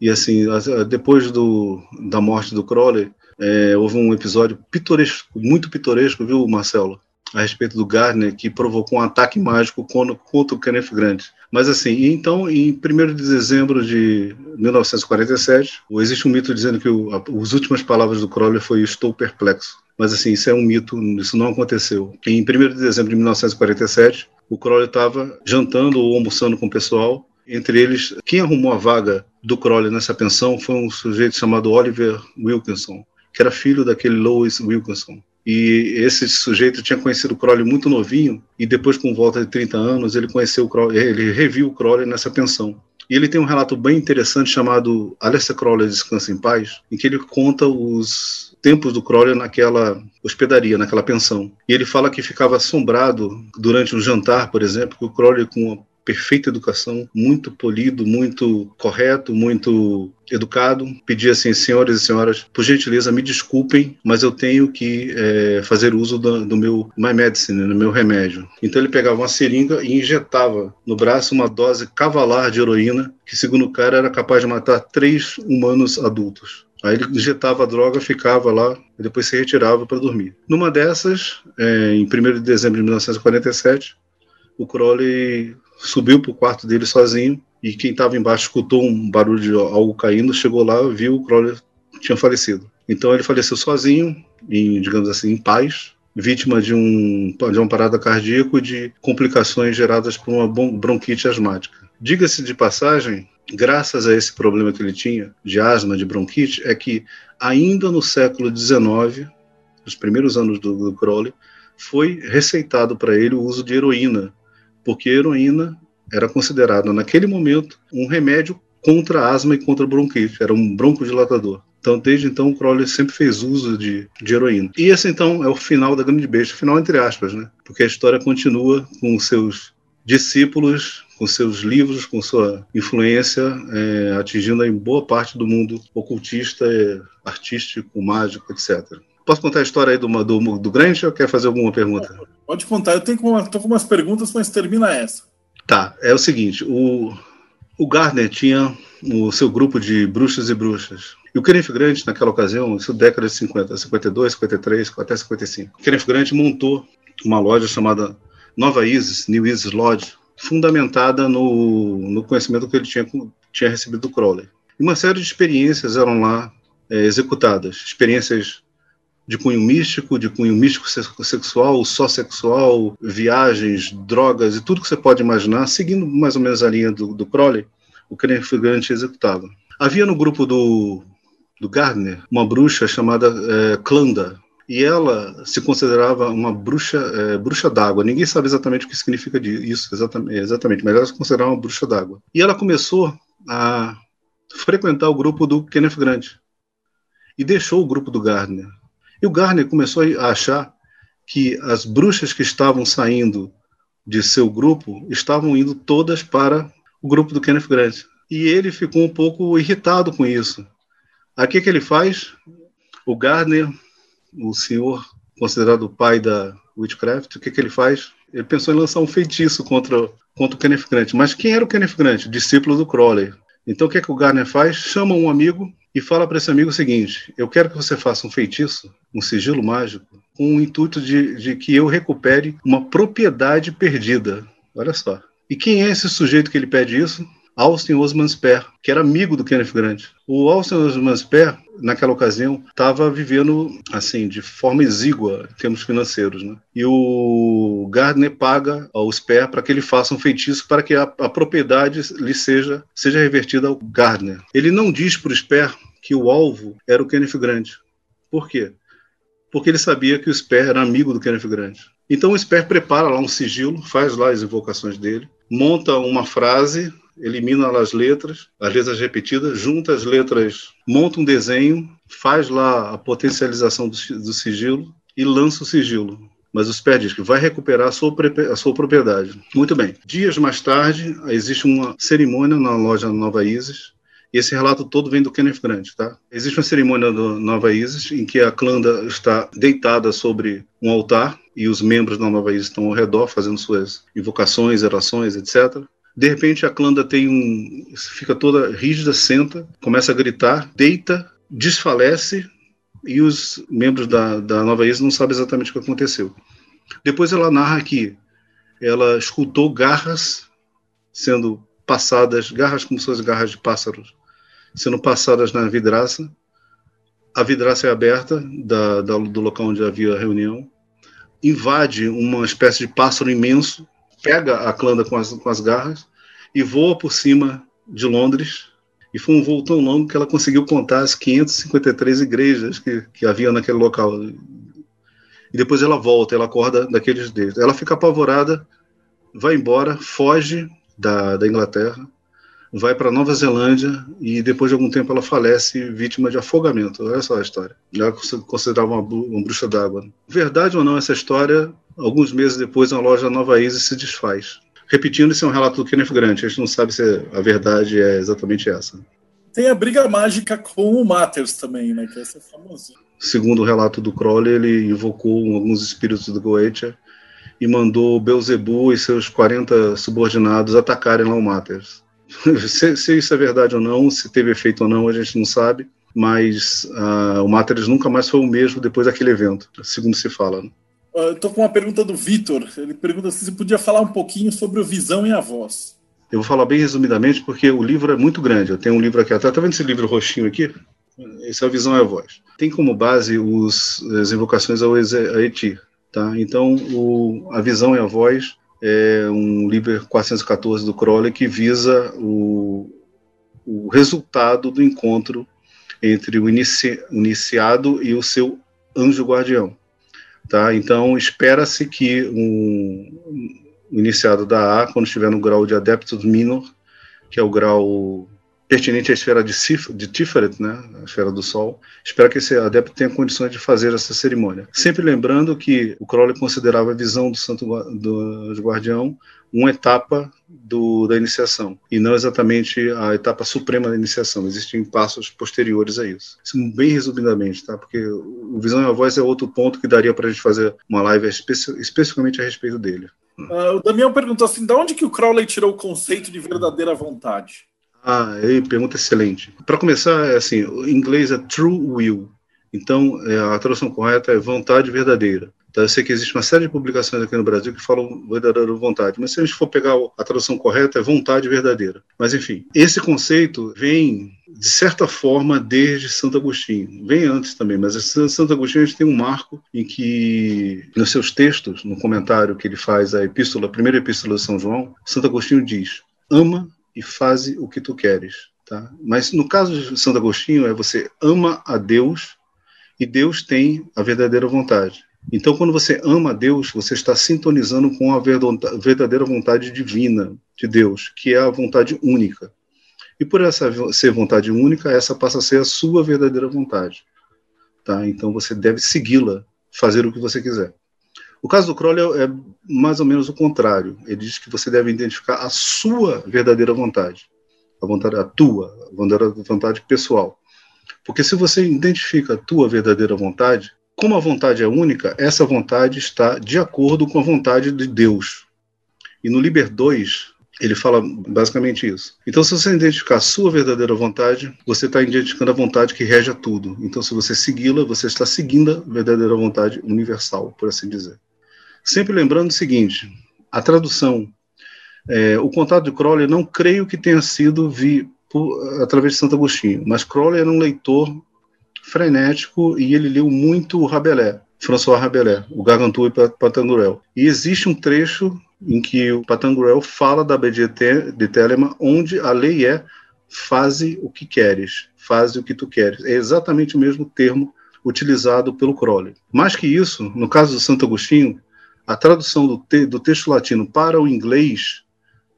e assim, depois do, da morte do Crowley, é, houve um episódio pitoresco, muito pitoresco, viu, Marcelo? A respeito do Gardner, que provocou um ataque mágico contra, contra o Kenneth Grant. Mas assim, então, em 1 de dezembro de 1947, existe um mito dizendo que o, as últimas palavras do Crowley foi estou perplexo. Mas assim, isso é um mito, isso não aconteceu. Em 1 de dezembro de 1947, o Crowley estava jantando ou almoçando com o pessoal. Entre eles, quem arrumou a vaga do Crowley nessa pensão foi um sujeito chamado Oliver Wilkinson, que era filho daquele Louis Wilkinson. E esse sujeito tinha conhecido o Crowley muito novinho, e depois, com volta de 30 anos, ele conheceu Crowley, ele reviu o Crowley nessa pensão. E ele tem um relato bem interessante chamado Aleister Crowley Descansa em Paz, em que ele conta os tempos do Crowley naquela hospedaria, naquela pensão. E ele fala que ficava assombrado durante o jantar, por exemplo, que o Crowley, com perfeita educação, muito polido, muito correto, muito educado. Pedi assim, senhores e senhoras, por gentileza, me desculpem, mas eu tenho que é, fazer uso do, do, meu My Medicine, do meu remédio. Então ele pegava uma seringa e injetava no braço uma dose cavalar de heroína, que segundo o cara era capaz de matar três humanos adultos. Aí ele injetava a droga, ficava lá e depois se retirava para dormir. Numa dessas, é, em 1 de dezembro de 1947, o Crowley subiu para o quarto dele sozinho e quem estava embaixo escutou um barulho de algo caindo, chegou lá, viu o Crowley tinha falecido. Então ele faleceu sozinho, em, digamos assim, em paz, vítima de, um, de uma parada cardíaca e de complicações geradas por uma bronquite asmática. Diga-se de passagem, graças a esse problema que ele tinha de asma, de bronquite, é que ainda no século XIX, nos primeiros anos do, do Crowley, foi receitado para ele o uso de heroína, porque heroína era considerada naquele momento um remédio contra asma e contra bronquite, era um broncodilatador. Então, desde então, o Crowley sempre fez uso de, de heroína. E esse, então, é o final da Grande Besta, final entre aspas, né? Porque a história continua com seus discípulos, com seus livros, com sua influência, é, atingindo em boa parte do mundo ocultista, é, artístico, mágico, etc. Posso contar a história aí do, do, do Grande ou quer fazer alguma pergunta? Pode contar, eu tenho tô com umas perguntas, mas termina essa. Tá, é o seguinte, o, o Gardner tinha o seu grupo de bruxas e bruxas. E o Kenneth Grant, naquela ocasião, isso década de 50, 52, 53, até 55, o Kenneth Grant montou uma loja chamada Nova Isis, New Isis Lodge, fundamentada no, no conhecimento que ele tinha, tinha recebido do Crowley. Uma série de experiências eram lá é, executadas, experiências de cunho místico, de cunho místico sexual, só sexual, viagens, drogas e tudo que você pode imaginar, seguindo mais ou menos a linha do, do Crowley, o Grant executava. Havia no grupo do, do Gardner uma bruxa chamada é, e ela se considerava uma bruxa é, bruxa d'água. Ninguém sabe exatamente o que significa isso, exatamente, exatamente, mas ela se considerava uma bruxa d'água. E ela começou a frequentar o grupo do Kenneth Grant e deixou o grupo do Gardner. E o Garner começou a achar que as bruxas que estavam saindo de seu grupo estavam indo todas para o grupo do Kenneth Grant. E ele ficou um pouco irritado com isso. Que, que ele faz? O Gardner, o senhor considerado o pai da Witchcraft, o que, que ele faz? Ele pensou em lançar um feitiço contra, contra o Kenneth Grant. Mas quem era o Kenneth Grant? Discípulo do Crowley. Então o que, que o Gardner faz? Chama um amigo e fala para esse amigo o seguinte: eu quero que você faça um feitiço, um sigilo mágico, com o intuito de, de que eu recupere uma propriedade perdida. Olha só. E quem é esse sujeito que ele pede isso? Austin Osman Spare, que era amigo do Kenneth Grant. O Austin Osman Spare, naquela ocasião, estava vivendo assim de forma exígua em termos financeiros, né? E o Gardner paga ao Spare para que ele faça um feitiço para que a, a propriedade lhe seja seja revertida ao Gardner. Ele não diz para o Spare que o alvo era o Kenneth Grant. Por quê? Porque ele sabia que o Spare era amigo do Kenneth Grant. Então o Spare prepara lá um sigilo, faz lá as invocações dele, monta uma frase elimina as letras, as letras repetidas, junta as letras, monta um desenho, faz lá a potencialização do, do sigilo e lança o sigilo. Mas o SPER diz que vai recuperar a sua, a sua propriedade. Muito bem. Dias mais tarde, existe uma cerimônia na loja Nova Isis, e esse relato todo vem do Kenneth Grant, tá? Existe uma cerimônia do Nova Isis em que a Clanda está deitada sobre um altar e os membros da Nova Isis estão ao redor fazendo suas invocações, orações, etc. De repente a Clanda tem um. fica toda rígida, senta, começa a gritar, deita, desfalece e os membros da, da Nova Isa não sabem exatamente o que aconteceu. Depois ela narra que ela escutou garras sendo passadas, garras como se fossem garras de pássaros, sendo passadas na vidraça. A vidraça é aberta da, da, do local onde havia a reunião. Invade uma espécie de pássaro imenso pega a Clanda com as, com as garras e voa por cima de Londres. E foi um voo tão longo que ela conseguiu contar as 553 igrejas que, que havia naquele local. E depois ela volta, ela acorda daqueles dias. Ela fica apavorada, vai embora, foge da, da Inglaterra, vai para Nova Zelândia e depois de algum tempo ela falece vítima de afogamento. Olha só a história. Ela considerava uma, uma bruxa d'água. Verdade ou não essa história, alguns meses depois a loja Nova Isis se desfaz. Repetindo, esse é um relato do Kenneth Grant, a gente não sabe se a verdade é exatamente essa. Tem a briga mágica com o Matters também, né? Que essa é famosa. Segundo o relato do Crowley, ele invocou alguns espíritos do Goetia e mandou Belzebu e seus 40 subordinados atacarem lá o Matters. se, se, isso é verdade ou não, se teve efeito ou não, a gente não sabe, mas uh, o Matters nunca mais foi o mesmo depois daquele evento, segundo se fala. Né? Uh, Estou com uma pergunta do Vitor. Ele pergunta se você podia falar um pouquinho sobre o Visão e a Voz. Eu vou falar bem resumidamente, porque o livro é muito grande. Eu tenho um livro aqui atrás. Está vendo esse livro roxinho aqui? Esse é a Visão e a Voz. Tem como base os, as invocações ao Eti. Tá? Então, o, a Visão e a Voz é um livro 414 do Crowley que visa o, o resultado do encontro entre o inici, iniciado e o seu anjo guardião. Tá? Então, espera-se que um, o iniciado da A, quando estiver no grau de Adeptus Minor, que é o grau pertinente à esfera de, Cif de Tiferet, né, a esfera do Sol, espera que esse adepto tenha condições de fazer essa cerimônia. Sempre lembrando que o Crowley considerava a visão do Santo do Guardião uma etapa do, da iniciação, e não exatamente a etapa suprema da iniciação. Existem passos posteriores a isso. isso bem resumidamente, tá? porque o Visão e a Voz é outro ponto que daria para a gente fazer uma live especi especificamente a respeito dele. Uh, o Damião perguntou assim: de onde que o Crowley tirou o conceito de verdadeira vontade? Ah, aí, pergunta excelente. Para começar, é assim, o inglês é true will. Então, é, a tradução correta é vontade verdadeira. Então, eu sei que existe uma série de publicações aqui no Brasil que falam verdadeira vontade, mas se a gente for pegar a tradução correta, é vontade verdadeira. Mas, enfim, esse conceito vem, de certa forma, desde Santo Agostinho. Vem antes também, mas Santo Agostinho a gente tem um marco em que, nos seus textos, no comentário que ele faz à epístola, a primeira epístola de São João, Santo Agostinho diz: ama e faze o que tu queres. Tá? Mas no caso de Santo Agostinho, é você ama a Deus e Deus tem a verdadeira vontade. Então, quando você ama a Deus, você está sintonizando com a verdadeira vontade divina de Deus, que é a vontade única. E por essa ser vontade única, essa passa a ser a sua verdadeira vontade. Tá? Então, você deve segui-la, fazer o que você quiser. O caso do Crowley é mais ou menos o contrário. Ele diz que você deve identificar a sua verdadeira vontade, a vontade a tua, a vontade pessoal. Porque se você identifica a tua verdadeira vontade, como a vontade é única, essa vontade está de acordo com a vontade de Deus. E no Liber 2, ele fala basicamente isso. Então, se você identificar a sua verdadeira vontade, você está identificando a vontade que rege a tudo. Então, se você segui-la, você está seguindo a verdadeira vontade universal, por assim dizer. Sempre lembrando o seguinte: a tradução, é, o contato de Crowley, não creio que tenha sido vi, por, através de Santo Agostinho, mas Crowley era um leitor frenético e ele leu muito Rabelais, François Rabelais, o Gargantua e Pantagruel. E existe um trecho em que o Pantagruel fala da BGT de Telema, onde a lei é faze o que queres, faze o que tu queres. É exatamente o mesmo termo utilizado pelo Crowley. Mais que isso, no caso do Santo Agostinho, a tradução do, te do texto latino para o inglês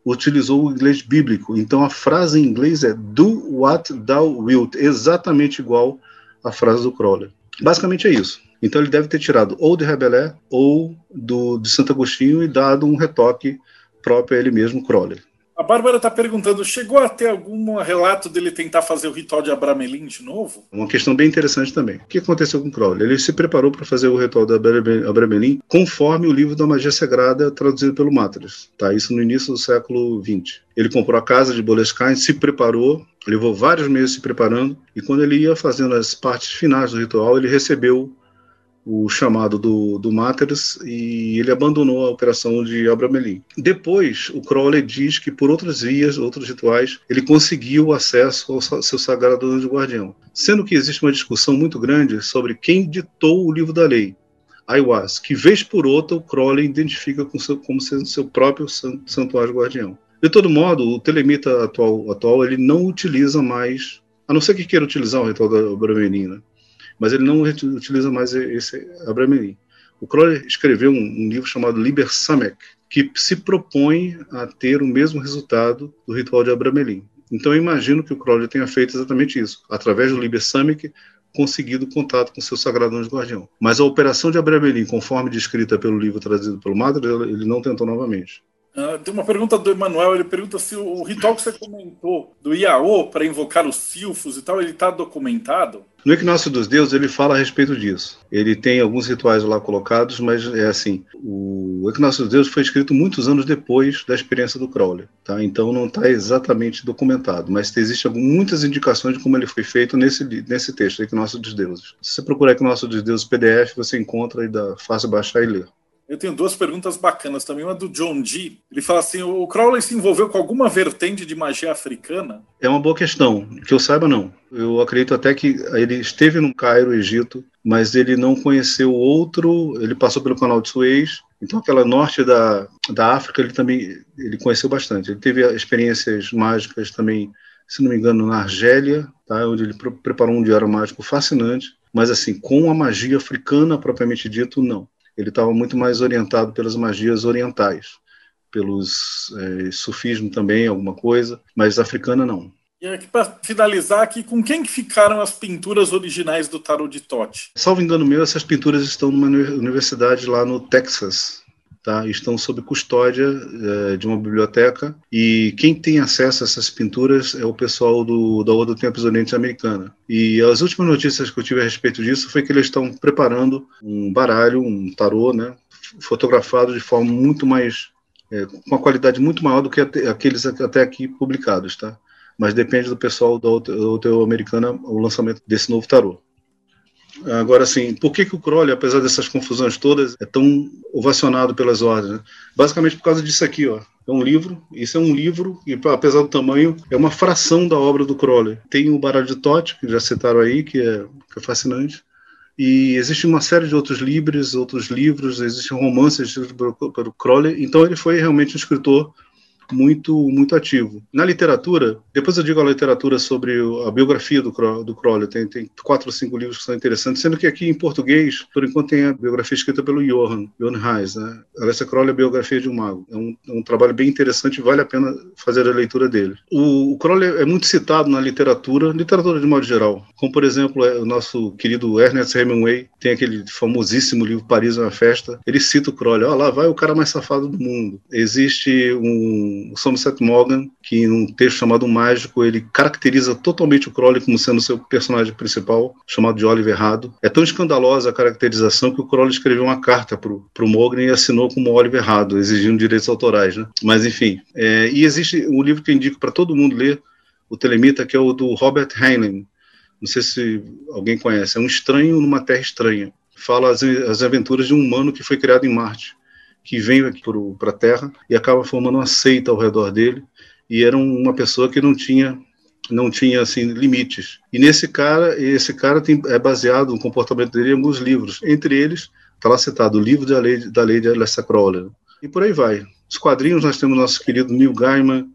utilizou o inglês bíblico. Então a frase em inglês é do what thou wilt, exatamente igual a frase do Crowley. Basicamente é isso. Então ele deve ter tirado ou de Rabelais ou do, de Santo Agostinho e dado um retoque próprio a ele mesmo, Crowley. A Bárbara está perguntando: chegou a ter algum relato dele tentar fazer o ritual de Abramelin de novo? Uma questão bem interessante também. O que aconteceu com Crowley? Ele se preparou para fazer o ritual de Abramelin conforme o livro da magia sagrada traduzido pelo Matras. Tá? Isso no início do século XX. Ele comprou a casa de Boleskine, se preparou, levou vários meses se preparando, e quando ele ia fazendo as partes finais do ritual, ele recebeu o chamado do, do Matters e ele abandonou a operação de Abramelin. Depois, o Crowley diz que por outras vias, outros rituais, ele conseguiu acesso ao seu sagrado anjo guardião. Sendo que existe uma discussão muito grande sobre quem ditou o livro da lei. Aiwas, que vez por outra o Crowley identifica com seu, como sendo seu próprio santuário guardião. De todo modo, o telemita atual, atual ele não utiliza mais, a não ser que queira utilizar o ritual da né? Mas ele não utiliza mais esse Abramelin. O Crowley escreveu um, um, livro chamado Liber Samek, que se propõe a ter o mesmo resultado do ritual de Abramelin. Então eu imagino que o Crowley tenha feito exatamente isso, através do Liber Samek, conseguido contato com seu sagrado anjo guardião. Mas a operação de Abramelin, conforme descrita pelo livro trazido pelo Madre, ele não tentou novamente. Uh, tem uma pergunta do Emanuel, ele pergunta se o, ritual que você comentou do Iaô para invocar os silfos e tal, ele está documentado? No Equinócio dos Deuses, ele fala a respeito disso. Ele tem alguns rituais lá colocados, mas é assim, o Equinócio dos Deuses foi escrito muitos anos depois da experiência do Crowley, tá? Então não está exatamente documentado, mas existem muitas indicações de como ele foi feito nesse, nesse texto, Equinócio dos Deuses. Se você procurar Equinócio dos Deuses PDF, você encontra e dá fácil baixar e ler. Eu tenho duas perguntas bacanas também. Uma do John Dee. Ele fala assim: o Crowley se envolveu com alguma vertente de magia africana? É uma boa questão. Que eu saiba, não. Eu acredito até que ele esteve no Cairo, Egito, mas ele não conheceu outro. Ele passou pelo canal de Suez. Então, aquela norte da, da África, ele também ele conheceu bastante. Ele teve experiências mágicas também, se não me engano, na Argélia, tá? onde ele preparou um diário mágico fascinante. Mas, assim, com a magia africana propriamente dito, não ele estava muito mais orientado pelas magias orientais, pelos é, sufismo também, alguma coisa, mas africana não. E aqui para finalizar aqui, com quem que ficaram as pinturas originais do tarot de Tote? Salvo engano meu, essas pinturas estão numa universidade lá no Texas, tá? estão sob custódia é, de uma biblioteca e quem tem acesso a essas pinturas é o pessoal do, da do Tempos Oriente Americana. E as últimas notícias que eu tive a respeito disso foi que eles estão preparando um baralho, um tarô, né, fotografado de forma muito mais é, com uma qualidade muito maior do que aqueles até aqui publicados, tá? Mas depende do pessoal da Hotel Americana o lançamento desse novo tarô. Agora, assim, por que, que o Crowley, apesar dessas confusões todas, é tão ovacionado pelas ordens? Né? Basicamente por causa disso aqui, ó. É um livro, isso é um livro, e apesar do tamanho, é uma fração da obra do Crowley. Tem o Baralho de Tote, que já citaram aí, que é, que é fascinante. E existe uma série de outros livros, outros livros, existem romances pelo Crowley. Então ele foi realmente um escritor muito muito ativo. Na literatura, depois eu digo a literatura sobre a biografia do, do Crowley, tem, tem quatro ou cinco livros que são interessantes, sendo que aqui em português, por enquanto, tem a biografia escrita pelo Johann, Johann Reis, né? Alessia Crowley é a biografia de um mago. É um, é um trabalho bem interessante, vale a pena fazer a leitura dele. O, o Crowley é muito citado na literatura, literatura de modo geral, como por exemplo é o nosso querido Ernest Hemingway, tem aquele famosíssimo livro Paris é uma Festa, ele cita o Crowley, ó, lá vai o cara mais safado do mundo. Existe um o Somerset Morgan, que num texto chamado Mágico, ele caracteriza totalmente o Crowley como sendo seu personagem principal, chamado de Oliver Errado. É tão escandalosa a caracterização que o Crowley escreveu uma carta para o Morgan e assinou como Oliver Errado, exigindo direitos autorais. Né? Mas, enfim. É, e existe um livro que eu indico para todo mundo ler, o Telemita, que é o do Robert Heinlein. Não sei se alguém conhece. É um estranho numa terra estranha. Fala as, as aventuras de um humano que foi criado em Marte que vem aqui para a Terra e acaba formando uma seita ao redor dele e era uma pessoa que não tinha não tinha assim limites. E nesse cara, esse cara tem, é baseado no comportamento dele em alguns livros. Entre eles está lá citado o livro da lei da lei de Aleister Crowley. E por aí vai. Os quadrinhos nós temos nosso querido Neil Gaiman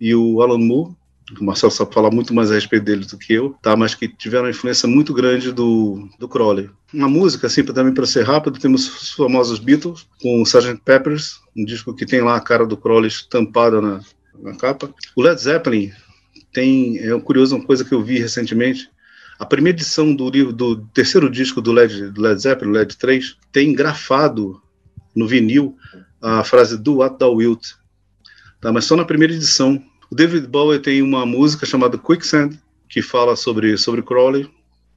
e o Alan Moore, o Marcelo sabe falar muito mais a respeito dele do que eu, tá? mas que tiveram uma influência muito grande do, do Crowley. Uma música, assim, também para ser rápido, temos os famosos Beatles, com o Sgt. Peppers, um disco que tem lá a cara do Crowley estampada na, na capa. O Led Zeppelin tem, é curioso, uma coisa que eu vi recentemente, a primeira edição do livro do terceiro disco do Led, do Led Zeppelin, Led 3, tem grafado no vinil a frase Do What Thou Wilt, tá? mas só na primeira edição. O David Bowie tem uma música chamada Quicksand, que fala sobre, sobre Crowley.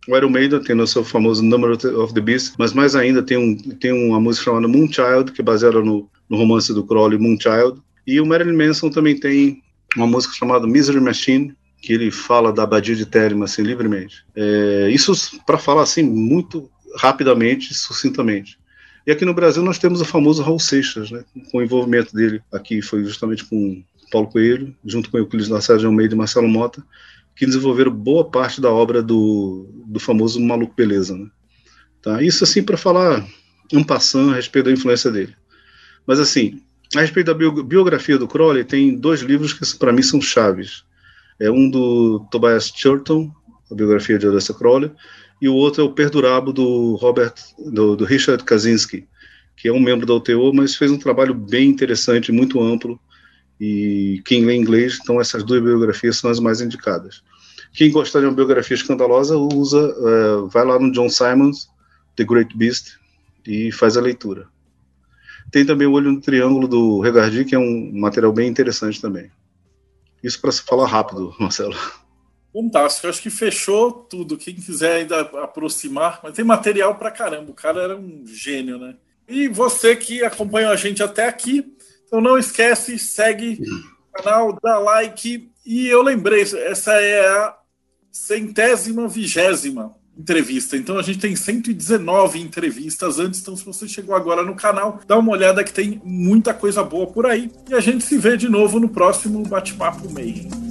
O Iron Maiden tem o seu famoso Number of the Beast, mas mais ainda tem, um, tem uma música chamada Moonchild, que é baseada no, no romance do Crowley, Moonchild. E o Marilyn Manson também tem uma música chamada Misery Machine, que ele fala da abadia de Telema, assim, livremente. É, isso para falar, assim, muito rapidamente, sucintamente. E aqui no Brasil nós temos o famoso Raul Seixas, né, com o envolvimento dele aqui, foi justamente com Paulo Coelho, junto com Euclides Lacerda Almeida e Marcelo Mota, que desenvolveram boa parte da obra do, do famoso Maluco Beleza. Né? Tá? Isso assim para falar um passando a respeito da influência dele. Mas assim, a respeito da biografia do Crowley, tem dois livros que para mim são chaves. É um do Tobias Churton, a biografia de Odessa Crowley, e o outro é o Perdurabo do Robert, do, do Richard Kaczynski, que é um membro da UTO, mas fez um trabalho bem interessante, muito amplo, e quem lê inglês, então essas duas biografias são as mais indicadas. Quem gostar de uma biografia escandalosa, usa, uh, vai lá no John Simons, The Great Beast, e faz a leitura. Tem também o Olho no Triângulo do Regardi, que é um material bem interessante também. Isso para se falar rápido, Marcelo. Fantástico, acho que fechou tudo. Quem quiser ainda aproximar, mas tem material para caramba. O cara era um gênio, né? E você que acompanhou a gente até aqui, então não esquece, segue o canal, dá like. E eu lembrei, essa é a centésima vigésima entrevista. Então a gente tem 119 entrevistas antes. Então, se você chegou agora no canal, dá uma olhada que tem muita coisa boa por aí. E a gente se vê de novo no próximo Bate-Papo Meio.